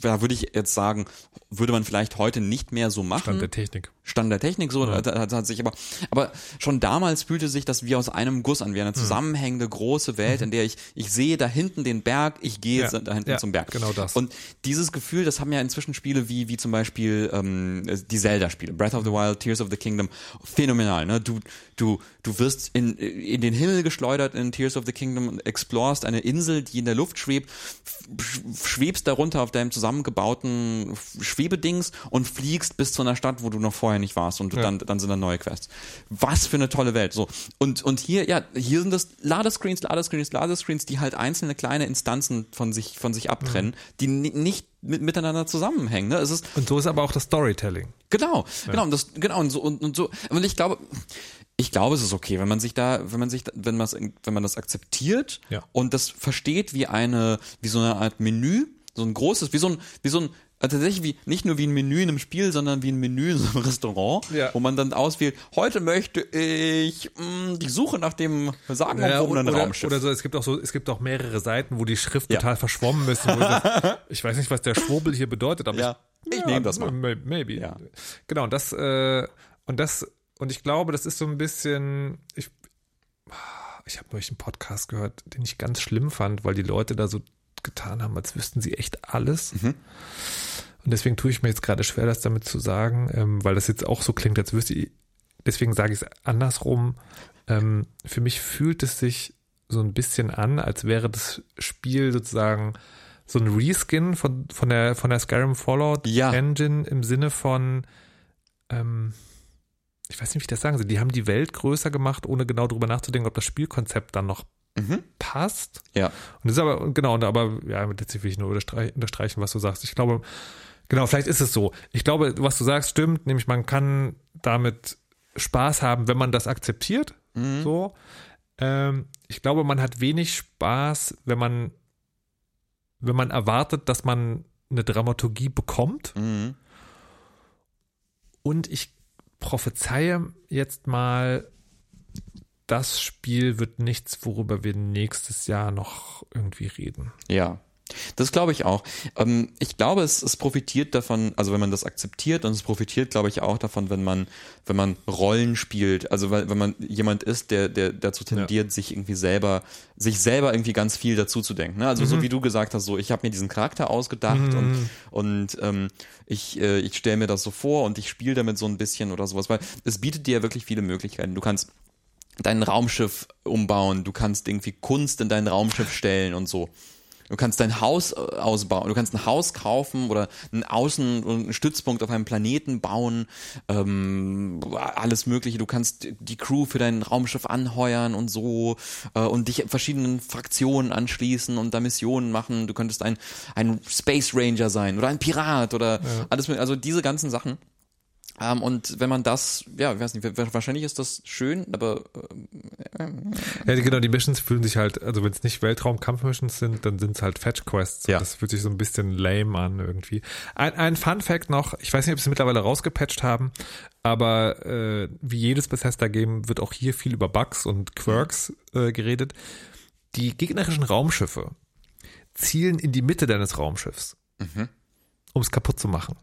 da würde ich jetzt sagen, würde man vielleicht heute nicht mehr so machen. Stand der Technik. Stand der Technik so, hat, hat, hat sich aber, aber schon damals fühlte sich das wie aus einem Guss an, wie Mhm. eine zusammenhängende große Welt, in der ich, ich sehe da hinten den Berg, ich gehe Ja, da hinten ja, zum Berg. genau das. Und dieses Gefühl, das haben ja inzwischen Spiele wie, wie zum Beispiel ähm, die Zelda-Spiele, Breath of the Wild, Tears of the Kingdom, phänomenal. Ne? Du, du, du wirst in, in den Himmel geschleudert in Tears of the Kingdom und explorst eine Insel, die in der Luft schwebt, sch- schwebst darunter auf deinem zusammengebauten Schwebedings und fliegst bis zu einer Stadt, wo du noch vorher nicht warst und du dann, dann sind da neue Quests. Was für eine tolle Welt. So. Und, und hier, ja, hier sind das Ladescreens, Ladescreens, Ladescreens, die halt einzelne kleine Instanzen von sich, von sich abtrennen, die ni- nicht mit, miteinander zusammenhängen. Ne? Es ist, Und so ist aber auch das Storytelling. Genau, genau, und das, genau, und so, und, und so, und ich glaube, ich glaube, es ist okay, wenn man sich da, wenn man sich, da- wenn man das, wenn man das akzeptiert Ja. und das versteht wie eine, wie so eine Art Menü, so ein großes, wie so ein, wie so ein, also tatsächlich wie, nicht nur wie ein Menü in einem Spiel, sondern wie ein Menü in so einem Restaurant, Ja. wo man dann auswählt, heute möchte ich mh, die Suche nach dem sagenumwobenen oder, Raumschiff. oder so, es gibt auch so, es gibt auch mehrere Seiten, wo die Schrift Ja. total verschwommen ist. Sagst, ich weiß nicht, was der Schwurbel hier bedeutet, aber Ja, ich nehm das mal. may- Maybe. Ja. Genau, und das, äh, und das, und ich glaube, das ist so ein bisschen, ich, ich habe neulich einen Podcast gehört, den ich ganz schlimm fand, weil die Leute da so getan haben, als wüssten sie echt alles. Mhm. Und deswegen tue ich mir jetzt gerade schwer, das damit zu sagen, ähm, weil das jetzt auch so klingt, als wüsste ich, deswegen sage ich es andersrum. Ähm, für mich fühlt es sich so ein bisschen an, als wäre das Spiel sozusagen so ein Reskin von, von der, von der Skyrim Fallout Ja. Engine im Sinne von, ähm, ich weiß nicht, wie ich das sagen soll. Die haben die Welt größer gemacht, ohne genau drüber nachzudenken, ob das Spielkonzept dann noch Mhm. passt. Ja. Und das ist aber, genau, und aber, ja, jetzt will ich nur unterstreich- unterstreichen, was du sagst. Ich glaube, genau, vielleicht ist es so. Ich glaube, was du sagst, stimmt, nämlich man kann damit Spaß haben, wenn man das akzeptiert. So. Ähm, ich glaube, man hat wenig Spaß, wenn man, wenn man erwartet, dass man eine Dramaturgie bekommt. Mhm. Und ich prophezeie jetzt mal, das Spiel wird nichts, worüber wir nächstes Jahr noch irgendwie reden. Ja. Das glaube ich auch. Ähm, ich glaube, es, es profitiert davon, also wenn man das akzeptiert und es profitiert, glaube ich, auch davon, wenn man, wenn man Rollen spielt. Also wenn man jemand ist, der, der dazu tendiert, sich irgendwie selber, sich selber irgendwie ganz viel dazu zu denken. Ne? Also so wie du gesagt hast, so ich habe mir diesen Charakter ausgedacht und, und ähm, ich, äh, ich stelle mir das so vor und ich spiele damit so ein bisschen oder sowas, weil es bietet dir ja wirklich viele Möglichkeiten. Du kannst dein Raumschiff umbauen, du kannst irgendwie Kunst in dein Raumschiff stellen und so. Du kannst dein Haus äh, ausbauen, du kannst ein Haus kaufen oder einen Außen- und einen Stützpunkt auf einem Planeten bauen, ähm, alles Mögliche. Du kannst die Crew für dein Raumschiff anheuern und so äh, und dich verschiedenen Fraktionen anschließen und da Missionen machen. Du könntest ein, ein Space Ranger sein oder ein Pirat oder alles, mögliche. also diese ganzen Sachen. Ähm, und wenn man das, ja, ich weiß nicht, wahrscheinlich ist das schön, aber Ja, die- genau, die Missions fühlen sich halt, also wenn es nicht Weltraum-Kampf-Missions sind, dann sind es halt Fetch-Quests. Ja. Das fühlt sich so ein bisschen lame an irgendwie. Ein, ein Fun-Fact noch, ich weiß nicht, ob sie mittlerweile rausgepatcht haben, aber äh, wie jedes Bethesda-Game wird auch hier viel über Bugs und Quirks äh, geredet. Die gegnerischen Raumschiffe zielen in die Mitte deines Raumschiffs. Um es kaputt zu machen.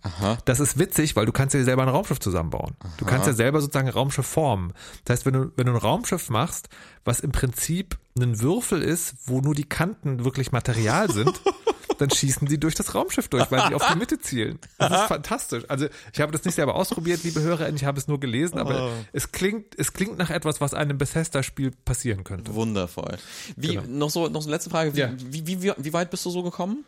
Das ist witzig, weil du kannst dir selber ein Raumschiff zusammenbauen. Du kannst ja selber sozusagen ein Raumschiff formen. Das heißt, wenn du, wenn du ein Raumschiff machst, was im Prinzip ein Würfel ist, wo nur die Kanten wirklich Material sind, dann schießen die durch das Raumschiff durch, weil die auf die Mitte zielen. Das ist fantastisch. Also ich habe das nicht selber ausprobiert, liebe HörerInnen, ich habe es nur gelesen, aber es klingt, es klingt nach etwas, was einem Bethesda-Spiel passieren könnte. wundervoll. Wie, Genau. noch so, noch so eine letzte Frage. Wie, Ja. wie, wie, wie, wie weit bist du so gekommen?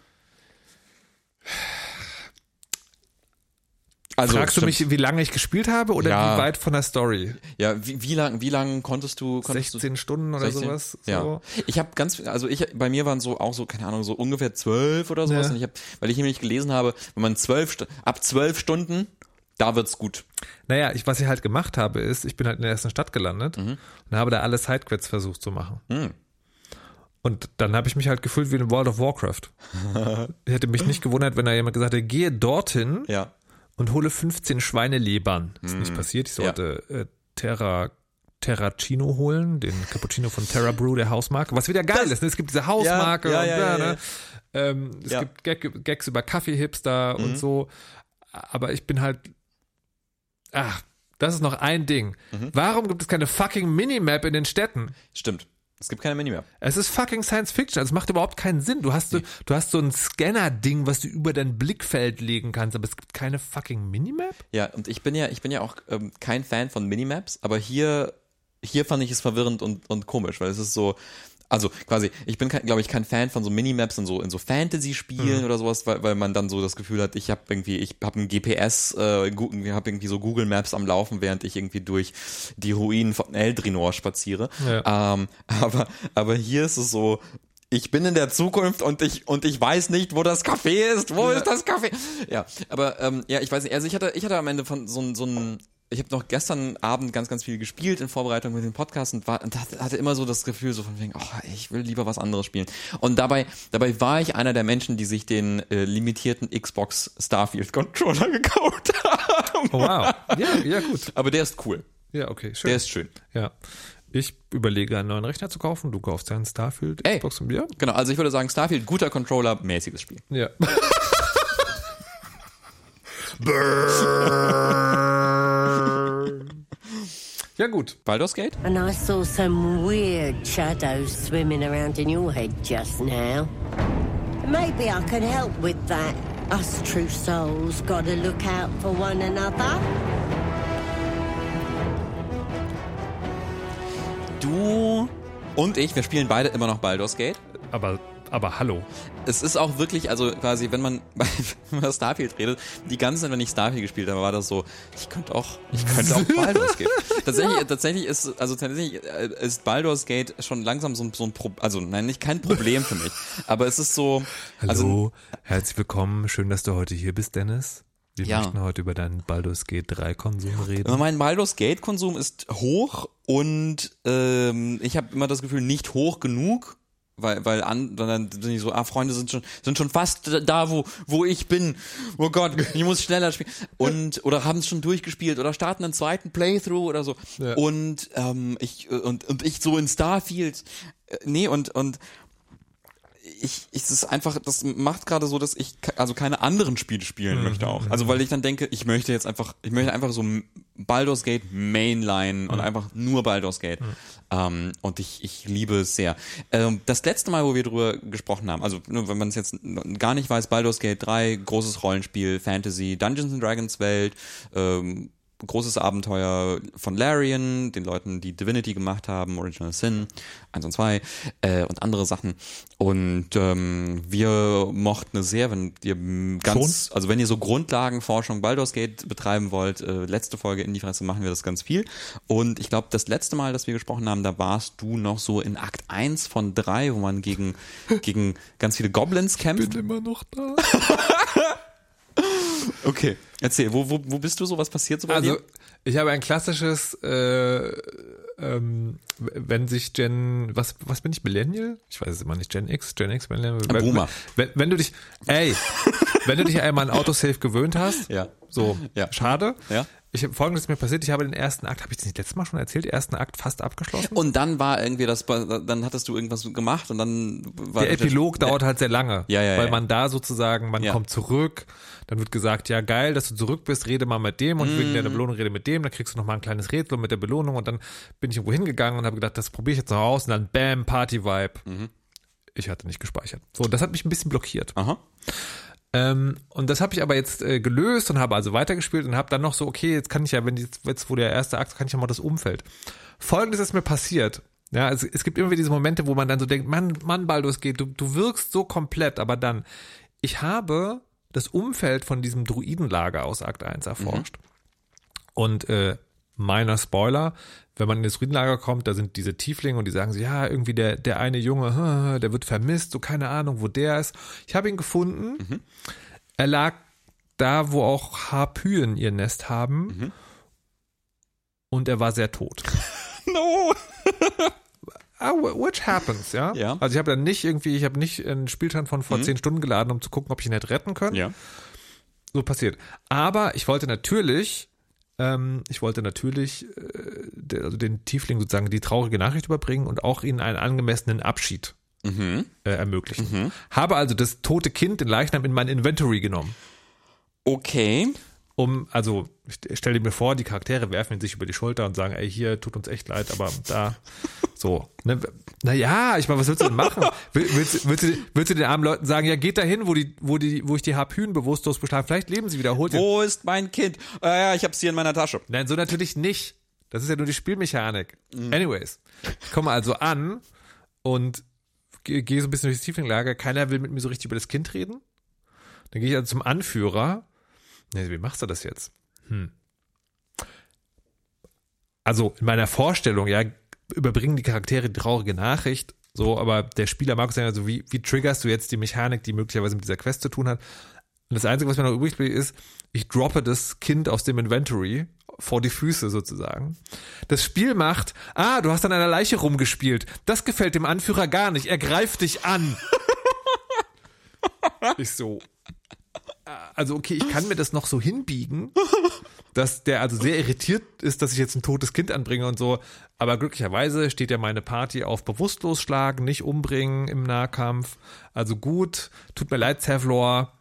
Also, Fragst du stimmt. mich, wie lange ich gespielt habe oder Ja. wie weit von der Story? Ja, wie, wie lang, wie lang konntest du, konntest 16 du, Stunden oder 16? sowas? Ja. So. Ich habe ganz, also ich, bei mir waren so auch so, keine Ahnung, so ungefähr zwölf oder sowas. Ja. Und ich habe, weil ich nämlich gelesen habe, wenn man zwölf, ab zwölf Stunden, da wird's gut. Naja, ich, was ich halt gemacht habe, ist, ich bin halt in der ersten Stadt gelandet und habe da alle Sidequests versucht zu machen. Und dann habe ich mich halt gefühlt wie in World of Warcraft. ich hätte mich nicht gewundert, wenn da jemand gesagt hätte, gehe dorthin Ja. Und hole 15 Schweinelebern. Ist nicht passiert. Ich Ja. sollte äh, Terra Terracino holen, den Cappuccino von Terra Brew, der Hausmarke. Was wieder geil ist. Ne? Es gibt diese Hausmarke Ja, und ja, da, ja, ja, ne? Ähm, es Ja. gibt Gag, Gags über Kaffeehipster und so. Aber ich bin halt. Ach, das ist noch ein Ding. Warum gibt es keine fucking Minimap in den Städten? Stimmt. Es gibt keine Minimap. Es ist fucking Science Fiction. Also es macht überhaupt keinen Sinn. Du hast, so, du hast so ein Scanner-Ding, was du über dein Blickfeld legen kannst, aber es gibt keine fucking Minimap? Ja, und ich bin ja, ich bin ja auch ähm, kein Fan von Minimaps, aber hier, hier fand ich es verwirrend und, und komisch, weil es ist so, also quasi, ich bin, glaube ich, kein Fan von so Minimaps in so in so Fantasy-Spielen oder sowas, weil, weil man dann so das Gefühl hat, ich habe irgendwie, ich habe ein GPS, äh, habe irgendwie so Google Maps am Laufen, während ich irgendwie durch die Ruinen von Eldrinor spaziere. Ja. Ähm, aber, aber hier ist es so, ich bin in der Zukunft und ich und ich weiß nicht, wo das Café ist. Wo ist das Café? Ja, aber ähm, ja, ich weiß nicht. Also ich hatte, ich hatte am Ende von so so ein ich habe noch gestern Abend ganz, ganz viel gespielt in Vorbereitung mit dem Podcast und, war, und hatte immer so das Gefühl so von wegen, oh, ich will lieber was anderes spielen. Und dabei, dabei war ich einer der Menschen, die sich den äh, limitierten Xbox Starfield Controller gekauft haben. Oh, wow. Ja, ja, gut. Aber der ist cool. Ja, okay, schön. Der ist schön. ja. Ich überlege, einen neuen Rechner zu kaufen. Du kaufst einen Starfield Ey. Xbox und ja. Genau, also ich würde sagen, Starfield, guter Controller, mäßiges Spiel. Ja. Ja, gut. Baldur's Gate? And I saw some weird shadows swimming around in your head just now. Maybe I could help with that. Us true souls gotta look out for one another. Du und ich, wir spielen beide immer noch Baldur's Gate. Aber, aber hallo. Es ist auch wirklich, also quasi, wenn man bei wenn man über Starfield redet, die ganze Zeit, wenn ich Starfield gespielt habe, war das so, ich könnte auch, ich könnte auch Baldur's Gate. tatsächlich, tatsächlich ist, also tatsächlich äh, ist Baldur's Gate schon langsam so ein, so ein Pro, also nein, nicht kein Problem für mich, aber es ist so, Hallo, also herzlich willkommen. Schön, dass du heute hier bist, Dennis. Wir Ja. möchten heute über deinen Baldur's Gate 3 Konsum reden. mein Baldur's Gate Konsum ist hoch und ähm, ich habe immer das Gefühl, nicht hoch genug. Weil, weil an, dann bin ich so, ah, Freunde sind schon, sind schon fast da, wo, wo ich bin. Oh Gott, ich muss schneller spielen. Und, oder haben es schon durchgespielt oder starten einen zweiten Playthrough oder so. Ja. Und, ähm, ich, und, und ich so in Starfield, äh, nee, und, und, ich, ich, es ist einfach, das macht gerade so, dass ich also keine anderen Spiele spielen möchte auch. Also weil ich dann denke, ich möchte jetzt einfach, ich möchte einfach so Baldur's Gate Mainline und einfach nur Baldur's Gate. Ähm, und ich, ich liebe es sehr. Ähm, das letzte Mal, wo wir drüber gesprochen haben, also nur wenn man es jetzt gar nicht weiß, Baldur's Gate 3, großes Rollenspiel, Fantasy, Dungeons and Dragons Welt, ähm, großes Abenteuer von Larian, den Leuten, die Divinity gemacht haben, Original Sin 1 und 2 äh, und andere Sachen. Und ähm, wir mochten es sehr, wenn ihr ganz, also wenn ihr so Grundlagenforschung Baldur's Gate betreiben wollt, äh, letzte Folge in die Fresse machen wir das ganz viel. Und ich glaube, das letzte Mal, dass wir gesprochen haben, da warst du noch so in Akt 1 von 3, wo man gegen, gegen ganz viele Goblins kämpft. immer noch da. Okay, erzähl, wo, wo, wo bist du so? Was passiert so bei Also, dir? ich habe ein klassisches, äh, ähm, wenn sich Gen, was, was bin ich, Millennial? Ich weiß es immer nicht, Gen X, Gen X, Millennial. Wenn, Boomer. Wenn, wenn du dich, ey, wenn du dich einmal an Autosave gewöhnt hast, Ja. so, Ja. schade. Ja. Ich habe folgendes ist mir passiert, ich habe den ersten Akt, habe ich das nicht letztes Mal schon erzählt, den ersten Akt fast abgeschlossen. Und dann war irgendwie das, dann hattest du irgendwas gemacht und dann war der Epilog dauert halt sehr lange, Ja, ja, weil ja. man da sozusagen, man kommt zurück, dann wird gesagt, ja geil, dass du zurück bist, rede mal mit dem und wegen Mhm. deiner Belohnung rede mit dem, dann kriegst du noch mal ein kleines Rätsel mit der Belohnung und dann bin ich irgendwo hingegangen und habe gedacht, das probiere ich jetzt noch aus und dann bam, Party-Vibe. Mhm. Ich hatte nicht gespeichert. So, das hat mich ein bisschen blockiert. Aha. Ähm, und das habe ich aber jetzt äh, gelöst und habe also weitergespielt und habe dann noch so, okay, jetzt kann ich ja, wenn jetzt, jetzt wo der erste Akt, kann ich ja mal das Umfeld. Folgendes ist mir passiert. Ja, es, es gibt immer wieder diese Momente, wo man dann so denkt, Mann, Mann, Baldur's geht, du, du wirkst so komplett, aber dann, ich habe das Umfeld von diesem Druidenlager aus Akt 1 erforscht. Und äh, meiner Spoiler, wenn man in das Druidenlager kommt, da sind diese Tieflinge und die sagen so, ja, irgendwie der, der eine Junge, der wird vermisst, so keine Ahnung, wo der ist. Ich habe ihn gefunden. Er lag da, wo auch Harpyen ihr Nest haben. Und er war sehr tot. No. Ah, wh- which happens, ja? Ja. Also ich habe dann nicht irgendwie, ich habe nicht einen Spielstand von vor zehn Stunden geladen, um zu gucken, ob ich ihn hätte retten können. Ja. so passiert. Aber ich wollte natürlich, ähm, ich wollte natürlich äh, der, also den Tiefling sozusagen die traurige Nachricht überbringen und auch ihnen einen angemessenen Abschied Mhm. äh, ermöglichen. Habe also das tote Kind, den Leichnam, in mein Inventory genommen. Okay. Um, also, ich stelle mir vor, die Charaktere werfen ihn sich über die Schulter und sagen, ey, hier, tut uns echt leid, aber da, so. Ne, naja, ich meine, was willst du denn machen? Will- Willst, willst, du, willst du den armen Leuten sagen, ja, geht dahin, wo die, wo die, wo ich die Harpyen bewusstlos beschlagen, vielleicht leben sie wieder, holt Wo ist mein Kind? Ah, ja, ich hab's hier in meiner Tasche. Nein, so natürlich nicht. Das ist ja nur die Spielmechanik. Anyways, ich komme also an und gehe geh so ein bisschen durchs Tieflinglager. Keiner will mit mir so richtig über das Kind reden. Dann gehe ich also zum Anführer. Nee, wie machst du das jetzt? Hm. Also in meiner Vorstellung, ja, überbringen die Charaktere die traurige Nachricht, so, aber der Spieler mag sagen, also wie, wie triggerst du jetzt die Mechanik, die möglicherweise mit dieser Quest zu tun hat? Und das Einzige, was mir noch übrig blieb, ist, ich droppe das Kind aus dem Inventory vor die Füße sozusagen. Das Spiel macht, ah, du hast an einer Leiche rumgespielt. Das gefällt dem Anführer gar nicht. Er greift dich an. ich so. Also okay, ich kann mir das noch so hinbiegen, dass der also sehr irritiert ist, dass ich jetzt ein totes Kind anbringe und so. Aber glücklicherweise steht ja meine Party auf bewusstlos schlagen, nicht umbringen im Nahkampf. Also gut, tut mir leid, Zevlor.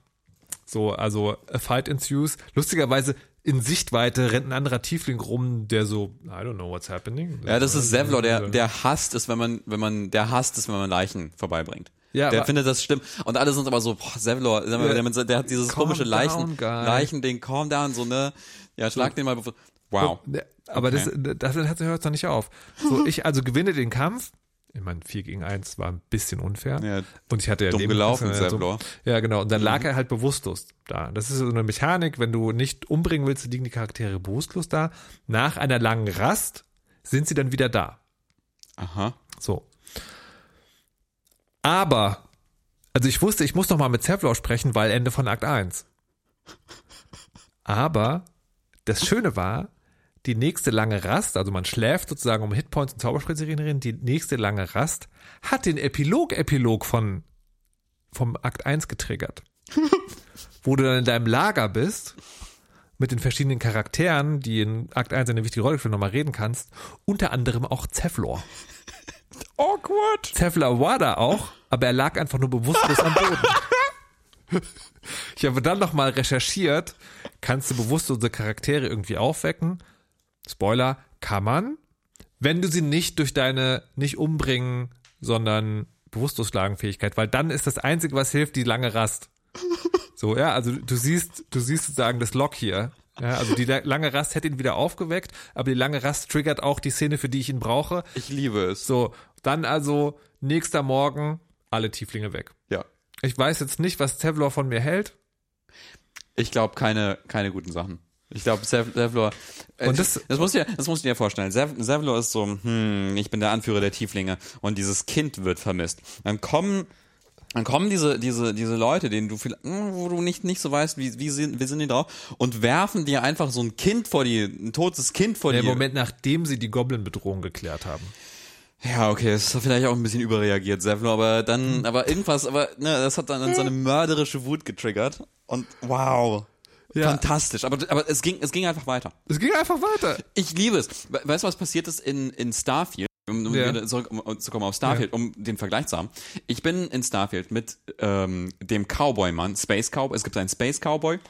So, also a fight ensues. Lustigerweise in Sichtweite rennt ein anderer Tiefling rum, der so, I don't know what's happening. Ja, das ist Sevlor, der, der hasst es, wenn man, wenn man, der hasst es, wenn man Leichen vorbeibringt. Ja, der findet das schlimm. Und alle sind aber so, boah, Sevlor, der, der hat dieses komische Leichen, down. Leichending, calm down, so, ne? Ja, schlag den mal. Wow. Ja, Aber Okay. das, das, das hört doch nicht auf. So, ich also gewinne den Kampf. Ich meine, 4 gegen 1 war ein bisschen unfair. Ja, und ich hatte ja dumm gelaufen, ja, so-. Ja, genau. Und dann lag er halt bewusstlos da. Das ist so eine Mechanik, wenn du nicht umbringen willst, liegen die Charaktere bewusstlos da. Nach einer langen Rast sind sie dann wieder da. Aha. So. Aber, also ich wusste, ich muss noch mal mit Zevlor sprechen, weil Ende von Akt 1. Aber das Schöne war, die nächste lange Rast, also man schläft sozusagen, um Hitpoints und Zauberspray zu regenerieren, die nächste lange Rast hat den Epilog-Epilog von, vom Akt 1 getriggert. Wo du dann in deinem Lager bist, mit den verschiedenen Charakteren, die in Akt 1 eine wichtige Rolle spielen, nochmal reden kannst, unter anderem auch Zevlor. Awkward. Tefla war da auch, aber er lag einfach nur bewusstlos am Boden. Ich habe dann nochmal recherchiert, kannst du bewusstlose Charaktere irgendwie aufwecken? Spoiler, kann man, wenn du sie nicht durch deine, nicht umbringen, sondern Bewusstloslagenfähigkeit, weil dann ist das Einzige, was hilft, die lange Rast. So, ja, also du siehst, du siehst sozusagen das Lock hier. Ja, also die lange Rast hätte ihn wieder aufgeweckt, aber die lange Rast triggert auch die Szene, für die ich ihn brauche. Ich liebe es. So, dann also nächster Morgen alle Tieflinge weg. Ja. Ich weiß jetzt nicht, was Tevlor von mir hält. Ich glaube keine, keine guten Sachen. Ich glaube, Sevlor. Äh, Und das- das musst du dir, das musst du dir vorstellen. Sev- Sevlor ist so, hm, ich bin der Anführer der Tieflinge und dieses Kind wird vermisst. Dann kommen, dann kommen diese, diese, diese Leute, denen du vielleicht, hm, wo du nicht, nicht so weißt, wie, wie sind, wie sind die drauf und werfen dir einfach so ein Kind vor die, ein totes Kind vor Im die. Moment, nachdem sie die Goblin-Bedrohung geklärt haben. Ja, okay, das ist vielleicht auch ein bisschen überreagiert, Sevlor, aber dann, aber irgendwas, aber ne, das hat dann so eine mörderische Wut getriggert und wow. Ja. Fantastisch, aber, aber es ging, es ging einfach weiter. Es ging einfach weiter. Ich liebe es. We- Weißt du, was passiert ist in, in Starfield? Um, um Ja. wieder zurück um, zu kommen auf Starfield, um den Vergleich zu haben. Ich bin in Starfield mit ähm, dem Cowboy-Mann, Space Cowboy. Es gibt einen Space Cowboy.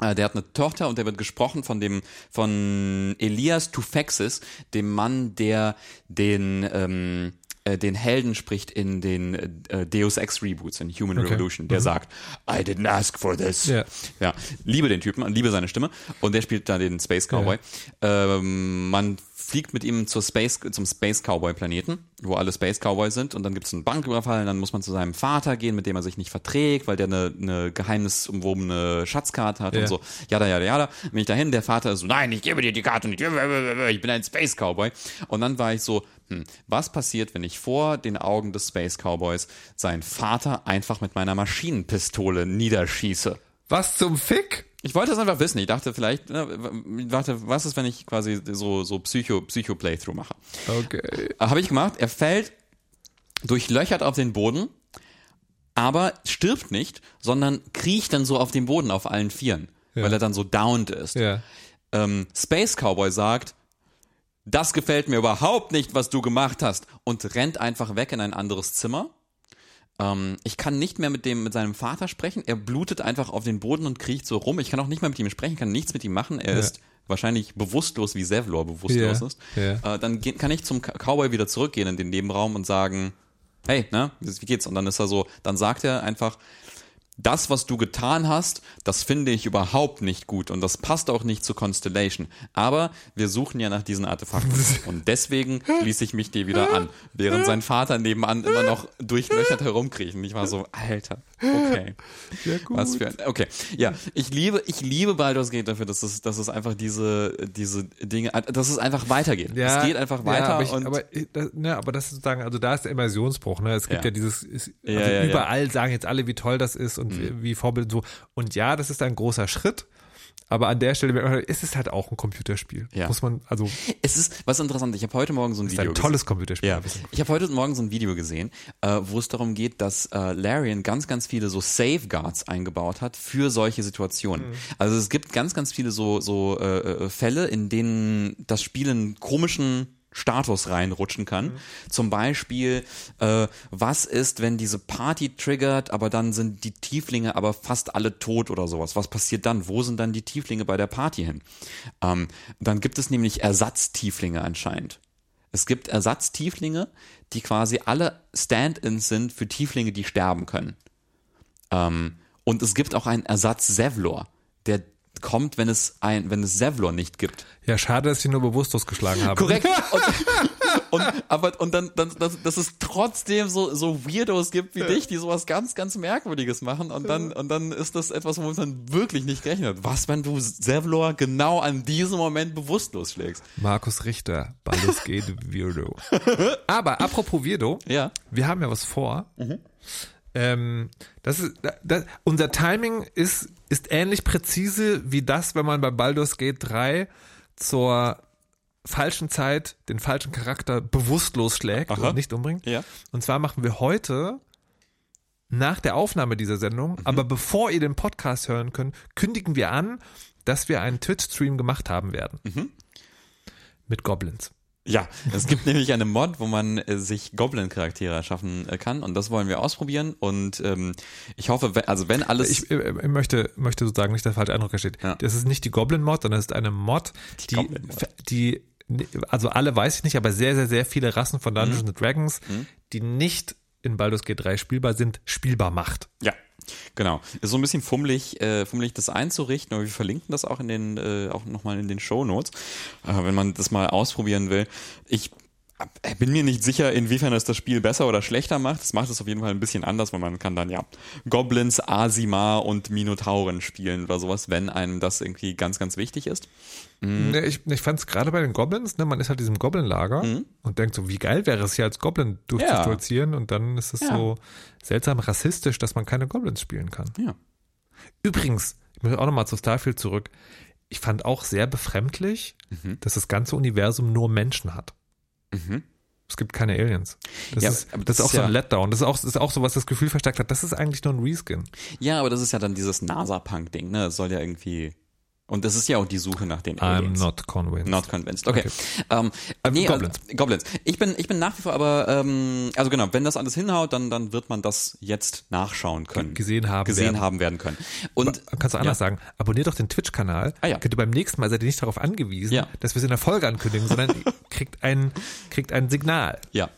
Äh, Der hat eine Tochter und der wird gesprochen von dem von Elias Tufexis, dem Mann, der den ähm, äh, den Helden spricht in den äh, Deus Ex Reboots in Human Revolution. Der sagt, I didn't ask for this. Ja. Ja, liebe den Typen, liebe seine Stimme und der spielt da den Space Cowboy. Ähm, man fliegt mit ihm zur Space, zum Space Cowboy Planeten, wo alle Space Cowboys sind und dann gibt es einen Banküberfall und dann muss man zu seinem Vater gehen, mit dem er sich nicht verträgt, weil der eine, eine geheimnisumwobene Schatzkarte hat Ja. und so. Jada, jada, jada. Bin ich dahin, der Vater ist so, nein, ich gebe dir die Karte nicht, ich bin ein Space Cowboy. Und dann war ich so, hm, was passiert, wenn ich vor den Augen des Space Cowboys seinen Vater einfach mit meiner Maschinenpistole niederschieße? Was zum Fick? Ich wollte es einfach wissen. Ich dachte vielleicht, ne, w- warte, was ist, wenn ich quasi so, so Psycho, Psycho-Playthrough mache? Okay. Äh, Habe ich gemacht. Er fällt durchlöchert auf den Boden, aber stirbt nicht, sondern kriecht dann so auf dem Boden auf allen Vieren, Ja. weil er dann so downed ist. Ja. Ähm, Space Cowboy sagt, das gefällt mir überhaupt nicht, was du gemacht hast und rennt einfach weg in ein anderes Zimmer. Ähm, ich kann nicht mehr mit dem mit seinem Vater sprechen. Er blutet einfach auf den Boden und kriecht so rum. Ich kann auch nicht mehr mit ihm sprechen, kann nichts mit ihm machen. Er Ja. ist wahrscheinlich bewusstlos, wie Sevlor bewusstlos Ja. ist. Ja. Äh, dann kann ich zum Cowboy wieder zurückgehen in den Nebenraum und sagen, hey, ne, wie geht's? Und dann ist er so, dann sagt er einfach, das, was du getan hast, das finde ich überhaupt nicht gut und das passt auch nicht zu Constellation. Aber wir suchen ja nach diesen Artefakten und deswegen schließe ich mich dir wieder an, während sein Vater nebenan immer noch durchlöchert herumkriecht. Und ich war so, Alter, okay. Ja, gut. Was für ein, okay. Ja, ich liebe, ich liebe Baldur's Gate dafür, dass es, dass es einfach diese, diese Dinge, dass es einfach weitergeht. es geht einfach weiter ja, aber ich, und aber, ich- das, ne, aber das ist sozusagen, also da ist der Immersionsbruch, ne? Es gibt ja, Ja. dieses, ist, also Ja, ja, ja. Überall sagen jetzt alle, wie toll das ist und wie, wie Vorbild so. Und ja, das ist ein großer Schritt, aber an der Stelle ist es halt auch ein Computerspiel. Ja. Muss man, also es ist was interessant. Ich habe heute Morgen so ein ist Video ein tolles Computerspiel. Ja, ich habe heute Morgen so ein Video gesehen, äh, wo es darum geht, dass äh, Larian ganz, ganz viele so Safeguards eingebaut hat für solche Situationen. Also es gibt ganz, ganz viele so, so äh, äh, Fälle, in denen das Spiel einen komischen Status reinrutschen kann. Zum Beispiel, äh, was ist, wenn diese Party triggert, aber dann sind die Tieflinge aber fast alle tot oder sowas. Was passiert dann? Wo sind dann die Tieflinge bei der Party hin? Ähm, dann gibt es nämlich Ersatztieflinge anscheinend. Es gibt Ersatztieflinge, die quasi alle Stand-ins sind für Tieflinge, die sterben können. Ähm, und es gibt auch einen Ersatz Sevlor, der kommt, wenn es ein, wenn es Sevlor nicht gibt. Ja, schade, dass sie nur bewusstlos geschlagen haben. Korrekt. Und, und aber und dann, dann dass, dass es trotzdem so so Weirdos gibt wie dich, die sowas ganz ganz merkwürdiges machen und dann und dann ist das etwas, womit man wirklich nicht gerechnet hat. Was, wenn du Sevlor genau an diesem Moment bewusstlos schlägst? Markus Richter, Baldur's Gate Weirdo. Aber apropos Weirdo, Ja. wir haben ja was vor. Mhm. Ähm, das ist, das, unser Timing ist, ist ähnlich präzise wie das, wenn man bei Baldur's Gate 3 zur falschen Zeit den falschen Charakter bewusstlos schlägt Aha. und nicht umbringt. Ja. Und zwar machen wir heute nach der Aufnahme dieser Sendung, Mhm. aber bevor ihr den Podcast hören könnt, kündigen wir an, dass wir einen Twitch-Stream gemacht haben werden. Mhm. Mit Goblins. Ja, es gibt nämlich eine Mod, wo man äh, sich Goblin-Charaktere erschaffen äh, kann und das wollen wir ausprobieren und ähm, ich hoffe, also wenn alles... Ich, äh, ich möchte, möchte sozusagen nicht der falsche Eindruck entsteht. Ja. Das ist nicht die Goblin-Mod, sondern es ist eine Mod, die, Goblin-Mod. die, also alle weiß ich nicht, aber sehr, sehr, sehr viele Rassen von Dungeons Mhm. and Dragons, die nicht in Baldur's Gate 3 spielbar sind, spielbar macht. Ja, genau. Ist so ein bisschen fummelig, äh, fummelig das einzurichten, aber wir verlinken das auch in den, äh, auch nochmal in den Show Notes, äh, wenn man das mal ausprobieren will. Ich äh, bin mir nicht sicher, inwiefern das das Spiel besser oder schlechter macht. Es macht es auf jeden Fall ein bisschen anders, weil man kann dann ja Goblins, Asimar und Minotauren spielen oder sowas, wenn einem das irgendwie ganz, ganz wichtig ist. Mhm. Ne, ich ich fand es gerade bei den Goblins, ne, man ist halt in diesem Goblin-Lager Mhm. und denkt so, wie geil wäre es hier als Goblin durchzustolzieren und dann ist es Ja. so seltsam rassistisch, dass man keine Goblins spielen kann. Ja. Übrigens, ich muss auch nochmal zu Starfield zurück. Ich fand auch sehr befremdlich, Mhm. dass das ganze Universum nur Menschen hat. Es gibt keine Aliens. Das, Ja, ist, das, das ist auch ist so ein ja- Letdown. Das ist auch, das ist auch so, was das Gefühl verstärkt hat. Das ist eigentlich nur ein Reskin. Ja, aber das ist ja dann dieses NASA-Punk-Ding, ne? Das soll ja irgendwie. Und das ist ja auch die Suche nach den I'm Aliens. not convinced. Not convinced. Okay. Ähm, Ähm, nee, Goblins. Also, Goblins. Ich bin, ich bin nach wie vor aber, ähm, also genau, wenn das alles hinhaut, dann, dann wird man das jetzt nachschauen können. gesehen haben Gesehen werden. haben werden können. Und Kannst du anders ja. sagen, abonniert doch den Twitch-Kanal. Ah, ja. Könnt ihr beim nächsten Mal seid ihr nicht darauf angewiesen, Ja. dass wir es in der Folge ankündigen, sondern kriegt ein, kriegt ein Signal. Ja,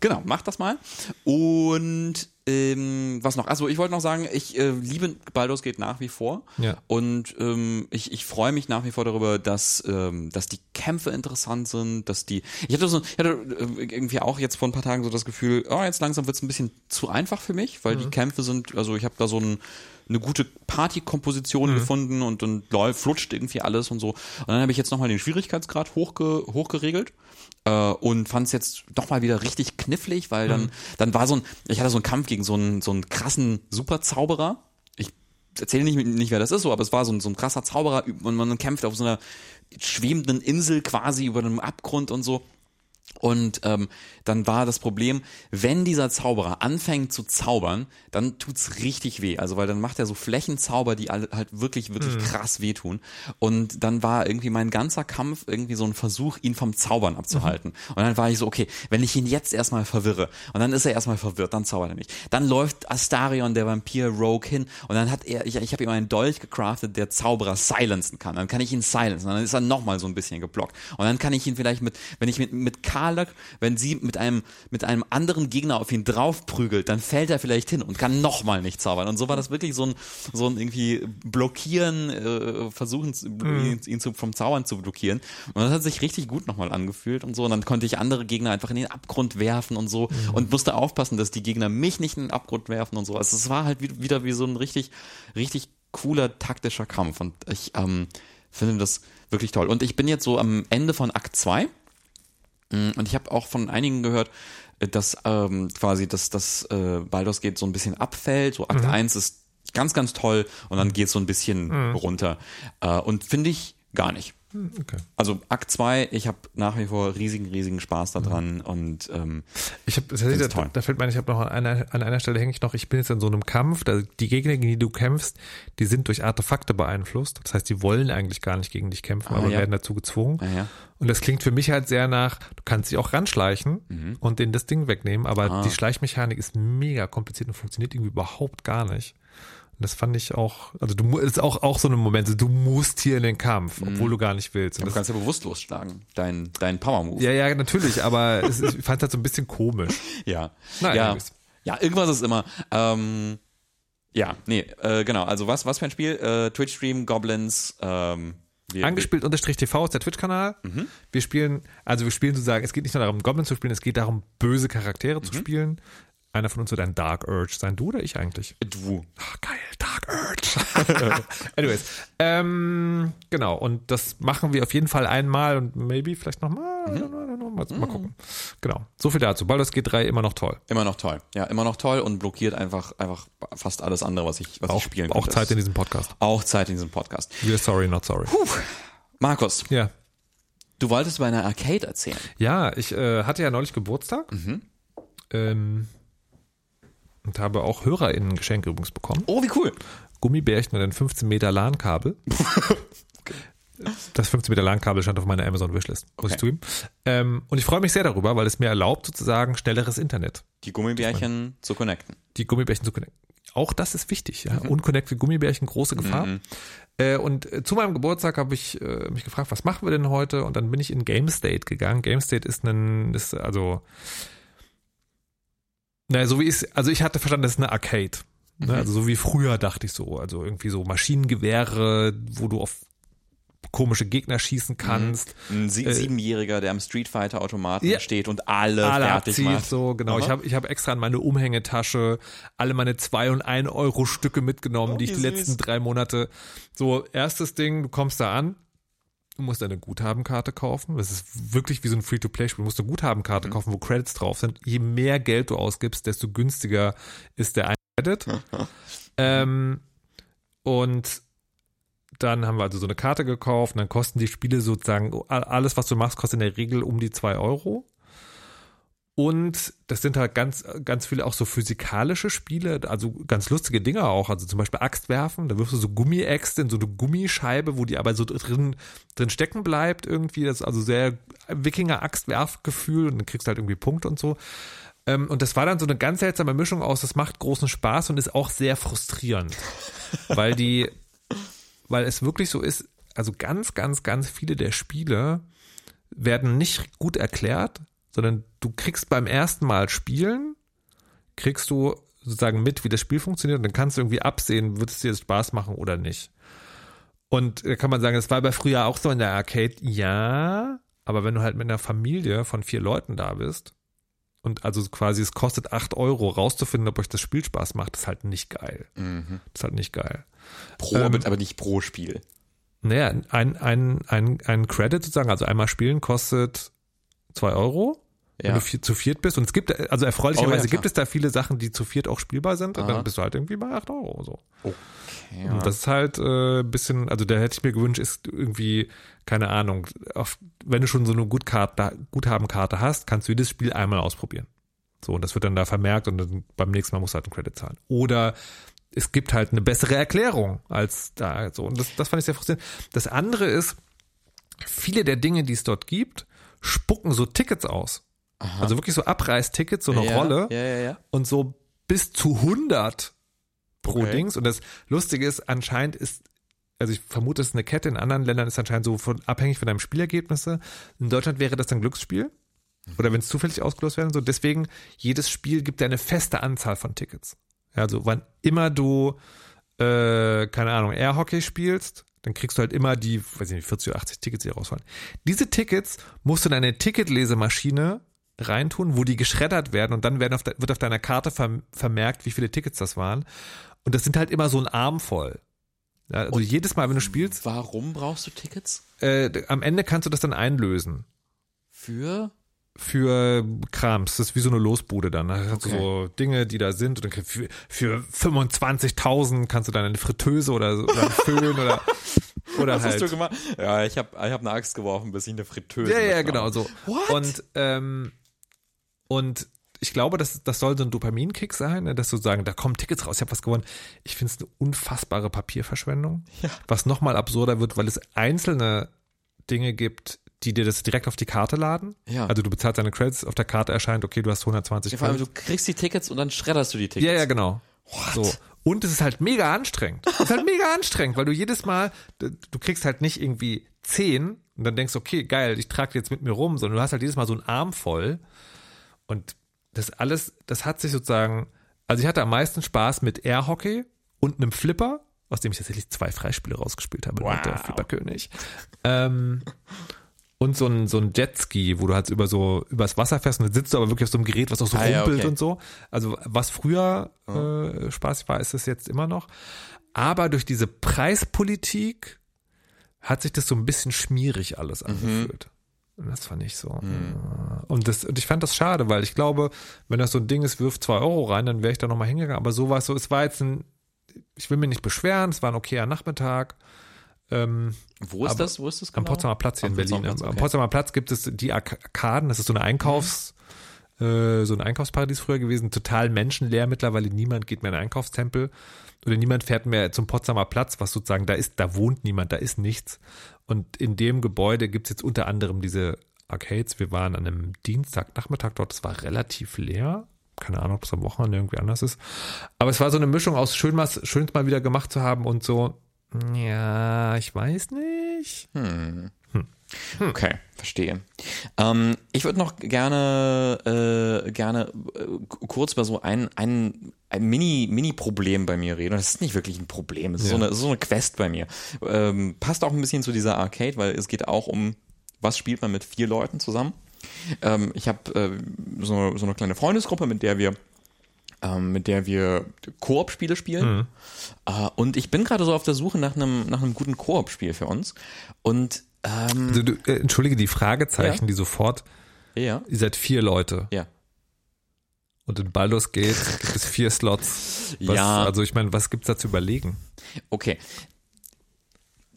genau, macht das mal. Und ähm, was noch? Also ich wollte noch sagen, ich äh, liebe Baldur's Gate nach wie vor. Ja. Und ähm, ich, ich freue mich nach wie vor darüber, dass, ähm, dass die Kämpfe interessant sind, dass die. Ich hatte so, ich hatte äh, irgendwie auch jetzt vor ein paar Tagen so das Gefühl, oh, jetzt langsam wird es ein bisschen zu einfach für mich, weil die Kämpfe sind, also ich habe da so ein eine gute Partykomposition gefunden und dann läuft, flutscht irgendwie alles und so. Und dann habe ich jetzt nochmal den Schwierigkeitsgrad hochge, hochgeregelt und fand es jetzt doch mal wieder richtig knifflig, weil dann, dann war so ein, ich hatte so einen Kampf gegen so einen, so einen krassen Superzauberer. Ich erzähle nicht, nicht, wer das ist, so, aber es war so ein, so ein krasser Zauberer und man kämpft auf so einer schwebenden Insel quasi über einem Abgrund und so. Und ähm, dann war das Problem, wenn dieser Zauberer anfängt zu zaubern, dann tut's richtig weh. Also weil dann macht er so Flächenzauber, die halt wirklich, wirklich krass wehtun. Und dann war irgendwie mein ganzer Kampf irgendwie so ein Versuch, ihn vom Zaubern abzuhalten. Und dann war ich so, okay, wenn ich ihn jetzt erstmal verwirre, und dann ist er erstmal verwirrt, dann zaubert er mich. Dann läuft Astarion, der Vampir Rogue hin, und dann hat er, ich, ich habe ihm einen Dolch gecraftet, der Zauberer silenzen kann. Dann kann ich ihn silenzen. Und dann ist er nochmal so ein bisschen geblockt. Und dann kann ich ihn vielleicht mit, wenn ich mit, mit Karlak, wenn sie mit einem, mit einem anderen Gegner auf ihn draufprügelt, dann fällt er vielleicht hin und kann nochmal nicht zaubern. Und so war das wirklich so ein, so ein irgendwie blockieren, äh, versuchen, ihn, ihn zu, vom Zaubern zu blockieren. Und das hat sich richtig gut nochmal angefühlt und so. Und dann konnte ich andere Gegner einfach in den Abgrund werfen und so und musste aufpassen, dass die Gegner mich nicht in den Abgrund werfen und so. Also es war halt wie- wieder wie so ein richtig, richtig cooler taktischer Kampf. Und ich ähm, finde das wirklich toll. Und ich bin jetzt so am Ende von Akt 2. Mm, Und ich habe auch von einigen gehört, äh, dass ähm, quasi das, das äh, Baldur's Gate so ein bisschen abfällt. So Akt 1 ist ganz, ganz toll und dann geht so ein bisschen runter. Äh, und finde ich gar nicht. Okay. Also Akt 2, ich habe nach wie vor riesigen, riesigen Spaß daran und ähm, Ich habe, tatsächlich, da, toll. da fällt mir ein, ich habe noch an einer, an einer Stelle hänge ich noch, ich bin jetzt in so einem Kampf, da die Gegner, gegen die du kämpfst, die sind durch Artefakte beeinflusst. Das heißt, die wollen eigentlich gar nicht gegen dich kämpfen, aber Ah, ja. werden dazu gezwungen. Ja, ja. Und das klingt für mich halt sehr nach, du kannst dich auch ranschleichen Mhm. und denen das Ding wegnehmen, aber Ah. die Schleichmechanik ist mega kompliziert und funktioniert irgendwie überhaupt gar nicht. Das fand ich auch, also du ist auch, auch so eine Momente, du musst hier in den Kampf, obwohl du gar nicht willst. Und du das, kannst ja bewusstlos schlagen, dein, dein Power-Move. ja, ja, natürlich, aber es, ich fand es halt so ein bisschen komisch. Ja. Na, ja. anyways. ja, irgendwas ist immer. Ähm, ja, nee, äh, genau. Also was, was für ein Spiel? Äh, Twitch-Stream, Goblins, ähm, wir, Angespielt unterstrich TV ist der Twitch-Kanal. Wir spielen, also wir spielen sozusagen, es geht nicht nur darum, Goblins zu spielen, es geht darum, böse Charaktere zu spielen. Einer von uns wird ein Dark Urge sein. Du oder ich eigentlich? Du. Ah, geil, Dark Urge. Anyways, ähm, genau. Und das machen wir auf jeden Fall einmal und maybe vielleicht nochmal. Mal, mal gucken. Genau. So viel dazu. Baldur's Gate 3 immer noch toll. Immer noch toll. Ja, immer noch toll und blockiert einfach, einfach fast alles andere, was ich, was ich Auch, spielen auch könnte. Zeit in diesem Podcast. Auch Zeit in diesem Podcast. We're sorry, not sorry. Markus, Ja. du wolltest über eine Arcade erzählen. Ja, ich äh, hatte ja neulich Geburtstag. Ähm, und habe auch HörerInnen Geschenke übrigens bekommen. Oh, wie cool. Gummibärchen und ein 15 Meter LAN-Kabel. Das 15 Meter LAN-Kabel stand auf meiner Amazon Wishlist, muss Okay. ich zugeben. Ähm, und ich freue mich sehr darüber, weil es mir erlaubt, sozusagen schnelleres Internet, Die Gummibärchen zu connecten. die Gummibärchen zu connecten. Auch das ist wichtig, ja. Unconnected Gummibärchen, große Gefahr. Äh, und äh, zu meinem Geburtstag habe ich äh, mich gefragt, was machen wir denn heute? Und dann bin ich in Game State gegangen. Game State ist ein, ist also, naja, so wie ich also ich hatte verstanden, das ist eine Arcade. Ne? Also so wie früher dachte ich so. Also irgendwie so Maschinengewehre, wo du auf komische Gegner schießen kannst. Ein Sie Äh, Siebenjähriger, der am Street Fighter Automaten Ja. steht und alle, alle fertig abzieht, macht. so genau. Aha. Ich habe ich hab extra in meine Umhängetasche alle meine zwei und ein Euro Stücke mitgenommen, Oh, die ich die süß. letzten drei Monate. So erstes Ding, du kommst da an, du musst eine Guthabenkarte kaufen. Das ist wirklich wie so ein Free-to-Play-Spiel. Du musst eine Guthabenkarte kaufen, wo Credits drauf sind. Je mehr Geld du ausgibst, desto günstiger ist der ein Credit. ähm, und dann haben wir also so eine Karte gekauft und dann kosten die Spiele sozusagen, alles was du machst, kostet in der Regel um die zwei Euro. Und das sind halt ganz, ganz viele auch so physikalische Spiele, also ganz lustige Dinge auch. Also zum Beispiel Axt werfen, da wirfst du so Gummiäxte in so eine Gummischeibe, wo die aber so drin, drin stecken bleibt irgendwie. Das ist also sehr Wikinger-Axtwerfgefühl und dann kriegst du halt irgendwie Punkte und so. Ähm, Und das war dann so eine ganz seltsame Mischung aus, das macht großen Spaß und ist auch sehr frustrierend. weil die, weil es wirklich so ist, also ganz, ganz, ganz viele der Spiele werden nicht gut erklärt, sondern du kriegst beim ersten Mal spielen, kriegst du sozusagen mit, wie das Spiel funktioniert und dann kannst du irgendwie absehen, wird es dir Spaß machen oder nicht. Und da kann man sagen, das war bei früher auch so in der Arcade, ja, aber wenn du halt mit einer Familie von vier Leuten da bist und also quasi es kostet acht Euro rauszufinden, ob euch das Spiel Spaß macht, ist halt nicht geil. Mhm. ist halt nicht geil. Pro, Ähm, aber nicht pro Spiel. Naja, ein, ein, ein, ein Credit sozusagen, also einmal spielen kostet zwei Euro, wenn Ja. du vier, zu viert bist. Und es gibt, also erfreulicherweise Oh ja, gibt es da viele Sachen, die zu viert auch spielbar sind. Und Aha. dann bist du halt irgendwie bei acht Euro so. Okay, Und das ist halt äh, ein bisschen, also da hätte ich mir gewünscht, ist irgendwie, keine Ahnung, auf, wenn du schon so eine Gutkarte, Guthabenkarte hast, kannst du jedes Spiel einmal ausprobieren. So, und das wird dann da vermerkt und dann beim nächsten Mal musst du halt einen Credit zahlen. Oder es gibt halt eine bessere Erklärung als da. So, und das, das fand ich sehr frustrierend. Das andere ist, viele der Dinge, die es dort gibt, spucken so Tickets aus. Also wirklich so Abreißtickets, so eine ja, Rolle Ja, ja, ja. und so bis zu 100 pro Okay. Dings. Und das Lustige ist, anscheinend ist, also ich vermute, es ist eine Kette, in anderen Ländern ist anscheinend so von, abhängig von deinem Spielergebnisse. In Deutschland wäre das ein Glücksspiel. Oder wenn es zufällig ausgelost werden, so. Deswegen, jedes Spiel gibt dir eine feste Anzahl von Tickets. Also wann immer du, äh, keine Ahnung, Airhockey spielst, dann kriegst du halt immer die, weiß ich nicht, 40 oder 80 Tickets, die rausfallen. Diese Tickets musst du in eine Ticketlesemaschine reintun, wo die geschreddert werden und dann werden auf de, wird auf deiner Karte verm- vermerkt, wie viele Tickets das waren. Und das sind halt immer so ein Arm voll. Ja, also jedes Mal, wenn du spielst, Warum brauchst du Tickets? äh, am Ende kannst du das dann einlösen Für? für Krams. Das ist wie so eine Losbude dann. Da hast du Okay. so Dinge, die da sind. Und dann für, für 25.000 kannst du dann eine Fritteuse oder, so- oder einen Föhn oder, oder Was halt. hast du gemacht? Ja, ich habe ich hab eine Axt geworfen, bis ich eine Fritteuse Ja, ja, genau so. What? Und, ähm, und ich glaube, das, das soll so ein Dopaminkick sein, ne, dass du sagen, da kommen Tickets raus, ich habe was gewonnen. Ich finde es eine unfassbare Papierverschwendung. Ja. Was nochmal absurder wird, weil es einzelne Dinge gibt, die dir das direkt auf die Karte laden. Ja. Also du bezahlst deine Credits, auf der Karte erscheint, okay, du hast 120 Ja, vor allem, du kriegst die Tickets und dann schredderst du die Tickets. Ja, ja, genau. So. Und es ist halt mega anstrengend. Es ist halt mega anstrengend, weil du jedes Mal, du, kriegst halt nicht irgendwie zehn und dann denkst, okay, geil, ich trage die jetzt mit mir rum, sondern du hast halt jedes Mal so einen Arm voll. Und das alles, das hat sich sozusagen, also ich hatte am meisten Spaß mit Airhockey und einem Flipper, aus dem ich tatsächlich zwei Freispiele rausgespielt habe Wow. mit der Flipperkönig. Ähm, und so ein, so ein Jetski, wo du halt über so, übers Wasser fährst und dann sitzt du aber wirklich auf so einem Gerät, was auch so Ah, rumpelt okay. und so. Also was früher äh, spaßig war, ist es jetzt immer noch. Aber durch diese Preispolitik hat sich das so ein bisschen schmierig alles Mhm. angefühlt. Und das fand ich so. äh, Und, das, und ich fand das schade, weil ich glaube, wenn das so ein Ding ist, wirft zwei Euro rein, dann wäre ich da nochmal hingegangen. Aber so war es so, es war jetzt ein, ich will mich nicht beschweren, es war ein okayer Nachmittag. Ähm, Wo ist das? Wo ist das am genau? Potsdamer Platz hier Am in Berlin. Platz, Am okay. Potsdamer Platz gibt es die Arkaden, das ist so eine Einkaufs, äh, so ein Einkaufsparadies früher gewesen, total menschenleer mittlerweile, niemand geht mehr in den Einkaufstempel oder niemand fährt mehr zum Potsdamer Platz, was sozusagen da ist, da wohnt niemand, da ist nichts. Und in dem Gebäude gibt's jetzt unter anderem diese Arcades. Wir waren an einem Dienstagnachmittag dort, es war relativ leer. Keine Ahnung, ob es am Wochenende irgendwie anders ist. Aber es war so eine Mischung aus schön mal, schön mal wieder gemacht zu haben und so, ja, ich weiß nicht. Hm. Okay, verstehe. Ähm, ich würde noch gerne äh, gerne äh, kurz über so ein, ein, ein Mini, Mini-Problem bei mir reden. Und das ist nicht wirklich ein Problem, es ist, Ja. so, eine, so eine Quest bei mir. Ähm, passt auch ein bisschen zu dieser Arcade, weil es geht auch um, was spielt man mit vier Leuten zusammen. Ähm, ich habe äh, so, so eine kleine Freundesgruppe, mit der wir ähm, mit der wir Koop-Spiele spielen. Äh, und ich bin gerade so auf der Suche nach einem nach einem guten Koop-Spiel für uns. Und ähm, Also, du, äh, entschuldige die Fragezeichen, Ja. die sofort, ja, ihr seid vier Leute ja. und in Baldur's Gate gibt es vier Slots. Was, Ja. Also ich meine, was gibt's da zu überlegen? Okay.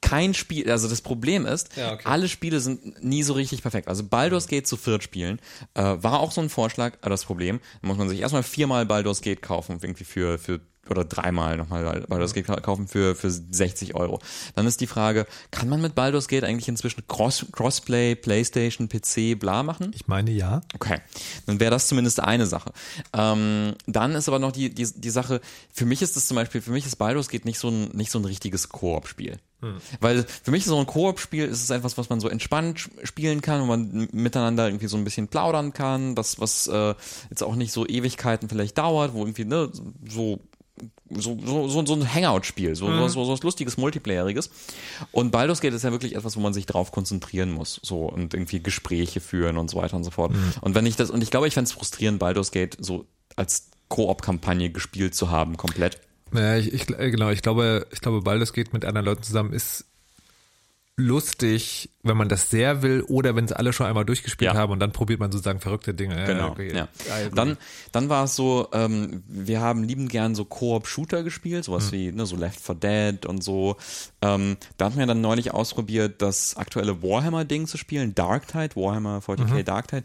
Kein Spiel, also das Problem ist, Ja, okay. alle Spiele sind nie so richtig perfekt. Also Baldur's Gate zu viert spielen, äh, war auch so ein Vorschlag, aber das Problem, da muss man sich erstmal viermal Baldur's Gate kaufen, irgendwie für, für oder dreimal nochmal Baldur's Gate kaufen für, für 60 Euro. Dann ist die Frage, kann man mit Baldur's Gate eigentlich inzwischen Cross, Crossplay, Playstation, PC, bla machen? Ich meine ja. Okay, dann wäre das zumindest eine Sache. Ähm, dann ist aber noch die, die, die Sache, für mich ist das zum Beispiel, für mich ist Baldur's Gate nicht so ein, nicht so ein richtiges Koop-Spiel. Weil für mich so ein Koop-Spiel ist es etwas, was man so entspannt spielen kann, wo man miteinander irgendwie so ein bisschen plaudern kann, was, was äh, jetzt auch nicht so Ewigkeiten vielleicht dauert, wo irgendwie, ne, so so, so, so, so ein Hangout-Spiel, so, so, so, so was lustiges, multiplayeriges. Und Baldur's Gate ist ja wirklich etwas, wo man sich drauf konzentrieren muss, so und irgendwie Gespräche führen und so weiter und so fort. Und wenn ich das, und ich glaube, ich fände es frustrierend, Baldur's Gate so als Koop-Kampagne gespielt zu haben, komplett. Ja, ich, ich, genau, ich glaube, ich glaube, Baldur's Gate mit anderen Leuten zusammen ist lustig, wenn man das sehr will oder wenn sie alle schon einmal durchgespielt Ja. haben und dann probiert man sozusagen verrückte Dinge. Genau. okay. Ja. Also, Dann, dann war es so, ähm, wir haben liebend gern so Koop-Shooter gespielt, sowas Mhm. wie ne, so Left 4 Dead und so. Ähm, da hatten wir dann neulich ausprobiert, das aktuelle Warhammer-Ding zu spielen, Darktide, Warhammer 40k Mhm. Darktide.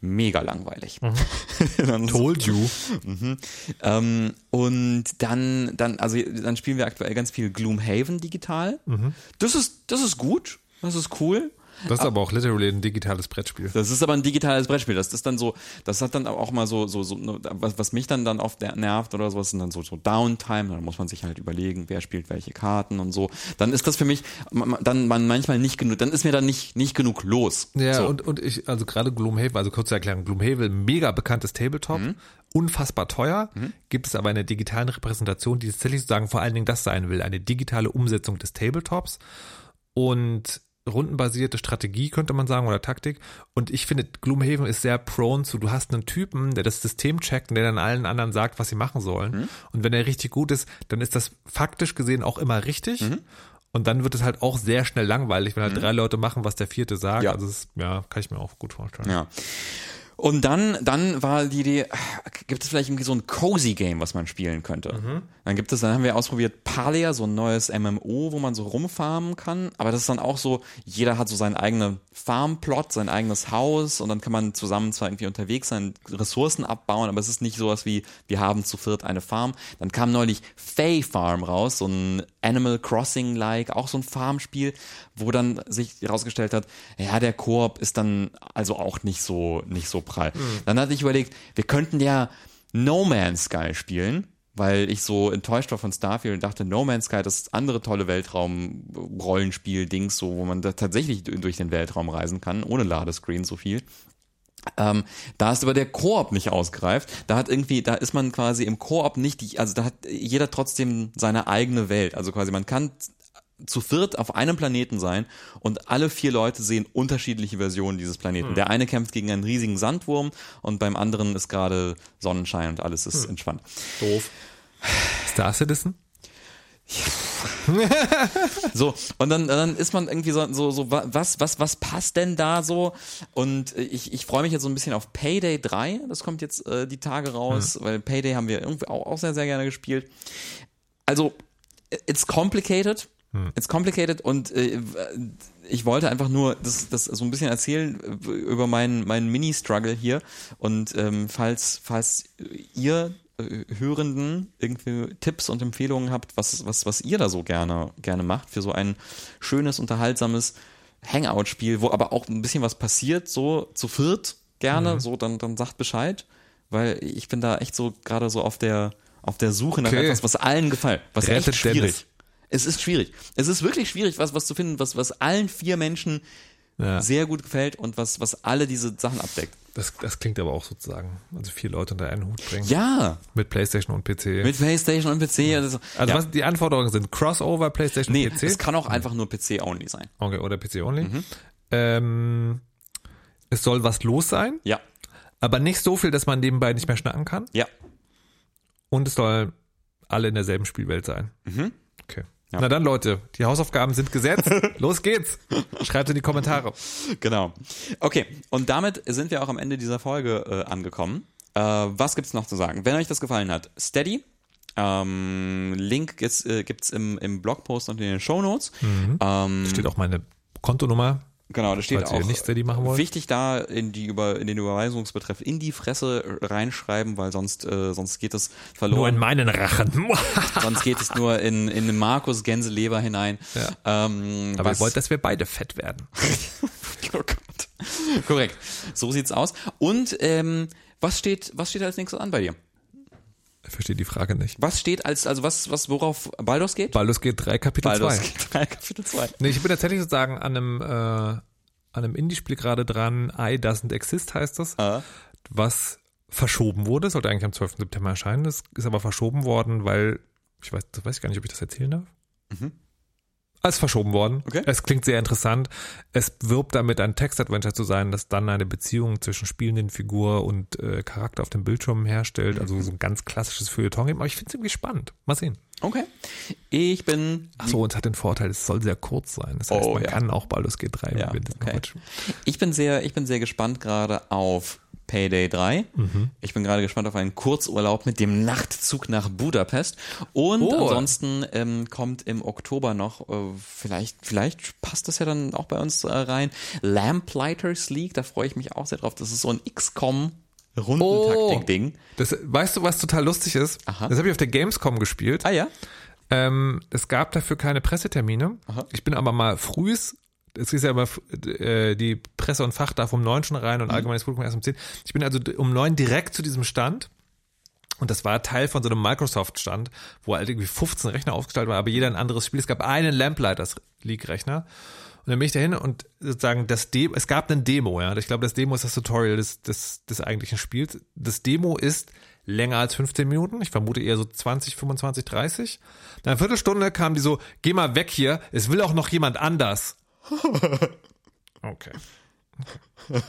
Mega langweilig. So- Told you. ähm, und dann, dann, also dann spielen wir aktuell ganz viel Gloomhaven digital. Mhm. Das ist, das ist gut, das ist cool. Das ist aber auch literally ein digitales Brettspiel. Das ist aber ein digitales Brettspiel. Das ist dann so, das hat dann auch mal so, so, so, ne, was, was mich dann dann oft nervt oder sowas, sind dann so, so Downtime. Dann muss man sich halt überlegen, wer spielt welche Karten und so. Dann ist das für mich, dann man manchmal nicht genug, dann ist mir dann nicht, nicht genug los. Ja, so. und, und ich, also gerade Gloomhaven, also kurze Erklärung, Gloomhaven, mega bekanntes Tabletop, Mhm. unfassbar teuer, gibt es aber eine digitalen Repräsentation, die tatsächlich sozusagen vor allen Dingen das sein will, eine digitale Umsetzung des Tabletops und rundenbasierte Strategie, könnte man sagen, oder Taktik. Und ich finde, Gloomhaven ist sehr prone zu, du hast einen Typen, der das System checkt und der dann allen anderen sagt, was sie machen sollen. Und wenn er richtig gut ist, dann ist das faktisch gesehen auch immer richtig. Und dann wird es halt auch sehr schnell langweilig, wenn halt drei Leute machen, was der vierte sagt. Ja. Also ist, ja, kann ich mir auch gut vorstellen. Ja. Und dann, dann war die Idee, gibt es vielleicht irgendwie so ein cozy Game, was man spielen könnte? Dann gibt es, dann haben wir ausprobiert Palia, so ein neues MMO, wo man so rumfarmen kann. Aber das ist dann auch so, jeder hat so seinen eigenen Farmplot, sein eigenes Haus und dann kann man zusammen zwar irgendwie unterwegs sein, Ressourcen abbauen, aber es ist nicht sowas wie, wir haben zu viert eine Farm. Dann kam neulich Fay Farm raus, so ein Animal Crossing-like, auch so ein Farmspiel, wo dann sich herausgestellt hat, ja, der Koop ist dann also auch nicht so, nicht so prall. Dann hatte ich überlegt, wir könnten ja No Man's Sky spielen, weil ich so enttäuscht war von Starfield und dachte, No Man's Sky, das andere tolle Weltraum-Rollenspiel-Dings, so, wo man da tatsächlich durch den Weltraum reisen kann, ohne Ladescreen so viel. Ähm, da ist aber der Koop nicht ausgereift. Da hat irgendwie, da ist man quasi im Koop nicht, die, also da hat jeder trotzdem seine eigene Welt. Also quasi man kann zu viert auf einem Planeten sein und alle vier Leute sehen unterschiedliche Versionen dieses Planeten. Der eine kämpft gegen einen riesigen Sandwurm und beim anderen ist gerade Sonnenschein und alles ist entspannt. Doof. Star Citizen? So, und dann, dann ist man irgendwie so, so, so, wa- was, was, was passt denn da so? Und ich, ich freue mich jetzt so ein bisschen auf Payday 3. Das kommt jetzt äh, die Tage raus, weil Payday haben wir irgendwie auch, auch sehr, sehr gerne gespielt. Also, it's complicated. It's complicated und äh, ich wollte einfach nur das, das so ein bisschen erzählen äh, über meinen, meinen Mini-Struggle hier. Und ähm, falls, falls ihr Hörenden irgendwie Tipps und Empfehlungen habt, was, was, was ihr da so gerne, gerne macht für so ein schönes, unterhaltsames Hangout-Spiel, wo aber auch ein bisschen was passiert, so zu viert gerne, so dann, dann sagt Bescheid, weil ich bin da echt so gerade so auf der, auf der Suche nach Okay. etwas, was allen gefällt, was Rettet echt schwierig. Dennis. Es ist schwierig. Es ist wirklich schwierig, was, was zu finden, was, was allen vier Menschen Ja. sehr gut gefällt und was, was alle diese Sachen abdeckt. Das, das klingt aber auch sozusagen, also vier Leute unter einen Hut bringen. Ja, Mit Playstation und PC. mit Playstation und PC. Also, also ja. was die Anforderungen sind, Crossover, Playstation Nee, und PC. es kann auch einfach nur PC-only sein. okay, oder PC only. Mhm. Ähm, es soll was los sein, Ja, aber nicht so viel, dass man nebenbei nicht mehr schnacken kann. ja. Und es soll alle in derselben Spielwelt sein. Mhm. Ja. Na dann, Leute, die Hausaufgaben sind gesetzt. Los geht's. Schreibt in die Kommentare. Genau. Okay, und damit sind wir auch am Ende dieser Folge äh, angekommen. Äh, was gibt's noch zu sagen? Wenn euch das gefallen hat, Steady. Ähm, Link gibt's, äh, gibt's im, im Blogpost und in den Shownotes. Ähm, Steht auch meine Kontonummer. Genau, da steht Falls auch nicht Steady machen wollt. wichtig da in die über in den Überweisungsbetreff in die Fresse reinschreiben, weil sonst äh, sonst geht es Nur in verloren. meinen Rachen. sonst geht es nur in in den Markus Gänseleber hinein. Ja. Ähm, Aber was- ihr wollt, dass wir beide fett werden. oh Gott. Korrekt. So sieht's aus. Und ähm, was steht was steht als nächstes an bei dir? Ich verstehe die Frage nicht. Was steht als also was was worauf Baldur's geht? Baldur's geht 3 Kapitel Baldur's 2. geht 3 Kapitel 2. Nee, ich bin tatsächlich sozusagen an einem, äh, an einem Indie-Spiel gerade dran. I Doesn't Exist heißt das. Ah. Was verschoben wurde. Sollte eigentlich am 12. September erscheinen. Das ist aber verschoben worden, weil, ich weiß, das weiß ich gar nicht, ob ich das erzählen darf. Es ist verschoben worden. Okay. Es klingt sehr interessant. Es wirbt damit, ein Text-Adventure zu sein, das dann eine Beziehung zwischen spielenden Figur und äh, Charakter auf dem Bildschirm herstellt. Also so ein ganz klassisches Feuilleton eben. Aber ich finde es irgendwie spannend. Mal sehen. Okay. Ich bin Ach so, und es hat den Vorteil, es soll sehr kurz sein. Das heißt, Oh, man ja. kann auch Baldur's Gate 3 Ja, noch okay. Ich bin sehr, ich bin sehr gespannt gerade auf Payday 3. Mhm. Ich bin gerade gespannt auf einen Kurzurlaub mit dem Nachtzug nach Budapest. Und Oh. ansonsten ähm, kommt im Oktober noch, äh, vielleicht, vielleicht passt das ja dann auch bei uns äh, rein, Lamplighters League. Da freue ich mich auch sehr drauf. Das ist so ein XCOM Rundentaktik-Ding. Das, weißt du, was total lustig ist? Aha. Das habe ich auf der Gamescom gespielt. Ah ja? Ähm, es gab dafür keine Pressetermine. Aha. Ich bin aber mal frühs, es ist ja immer äh, die Presse und Fach darf um neun schon rein und Mhm. allgemeines Publikum erst um zehn. Ich bin also um neun direkt zu diesem Stand. Und das war Teil von so einem Microsoft-Stand, wo halt irgendwie 15 Rechner aufgestellt waren, aber jeder ein anderes Spiel. Es gab einen Lamplighters League-Rechner. Und dann bin ich dahin und sozusagen das Demo, es gab ein Demo, ja. Ich glaube, das Demo ist das Tutorial des, des, des eigentlichen Spiels. Das Demo ist länger als 15 Minuten. Ich vermute eher so 20, 25, 30. Nach einer Viertelstunde kam die so, geh mal weg hier, es will auch noch jemand anders. Okay.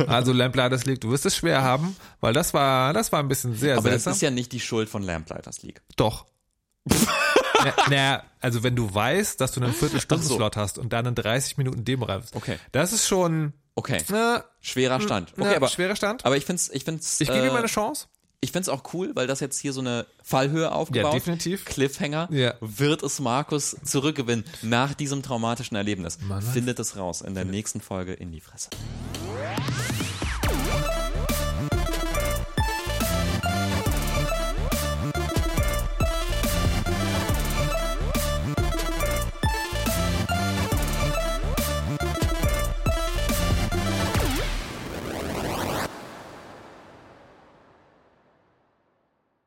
Also Lamplighters League, du wirst es schwer haben, weil das war, das war ein bisschen sehr Aber das seltsam. ist ja nicht die Schuld von Lamplighters League. Doch. na, na, also wenn du weißt, dass du einen Viertelstunden-Slot hast und dann einen 30 Minuten Demo reibst, Okay. das ist schon Okay. na, Schwerer Stand. Okay, na, aber, schwerer Stand. aber ich find's, ich find's, ich gebe äh, ihm eine Chance. Ich find's auch cool, weil das jetzt hier so eine Fallhöhe aufgebaut. Ja, definitiv. Cliffhanger. Ja. Wird es Markus zurückgewinnen nach diesem traumatischen Erlebnis? Mann? Findet es raus in der nächsten Folge in die Fresse.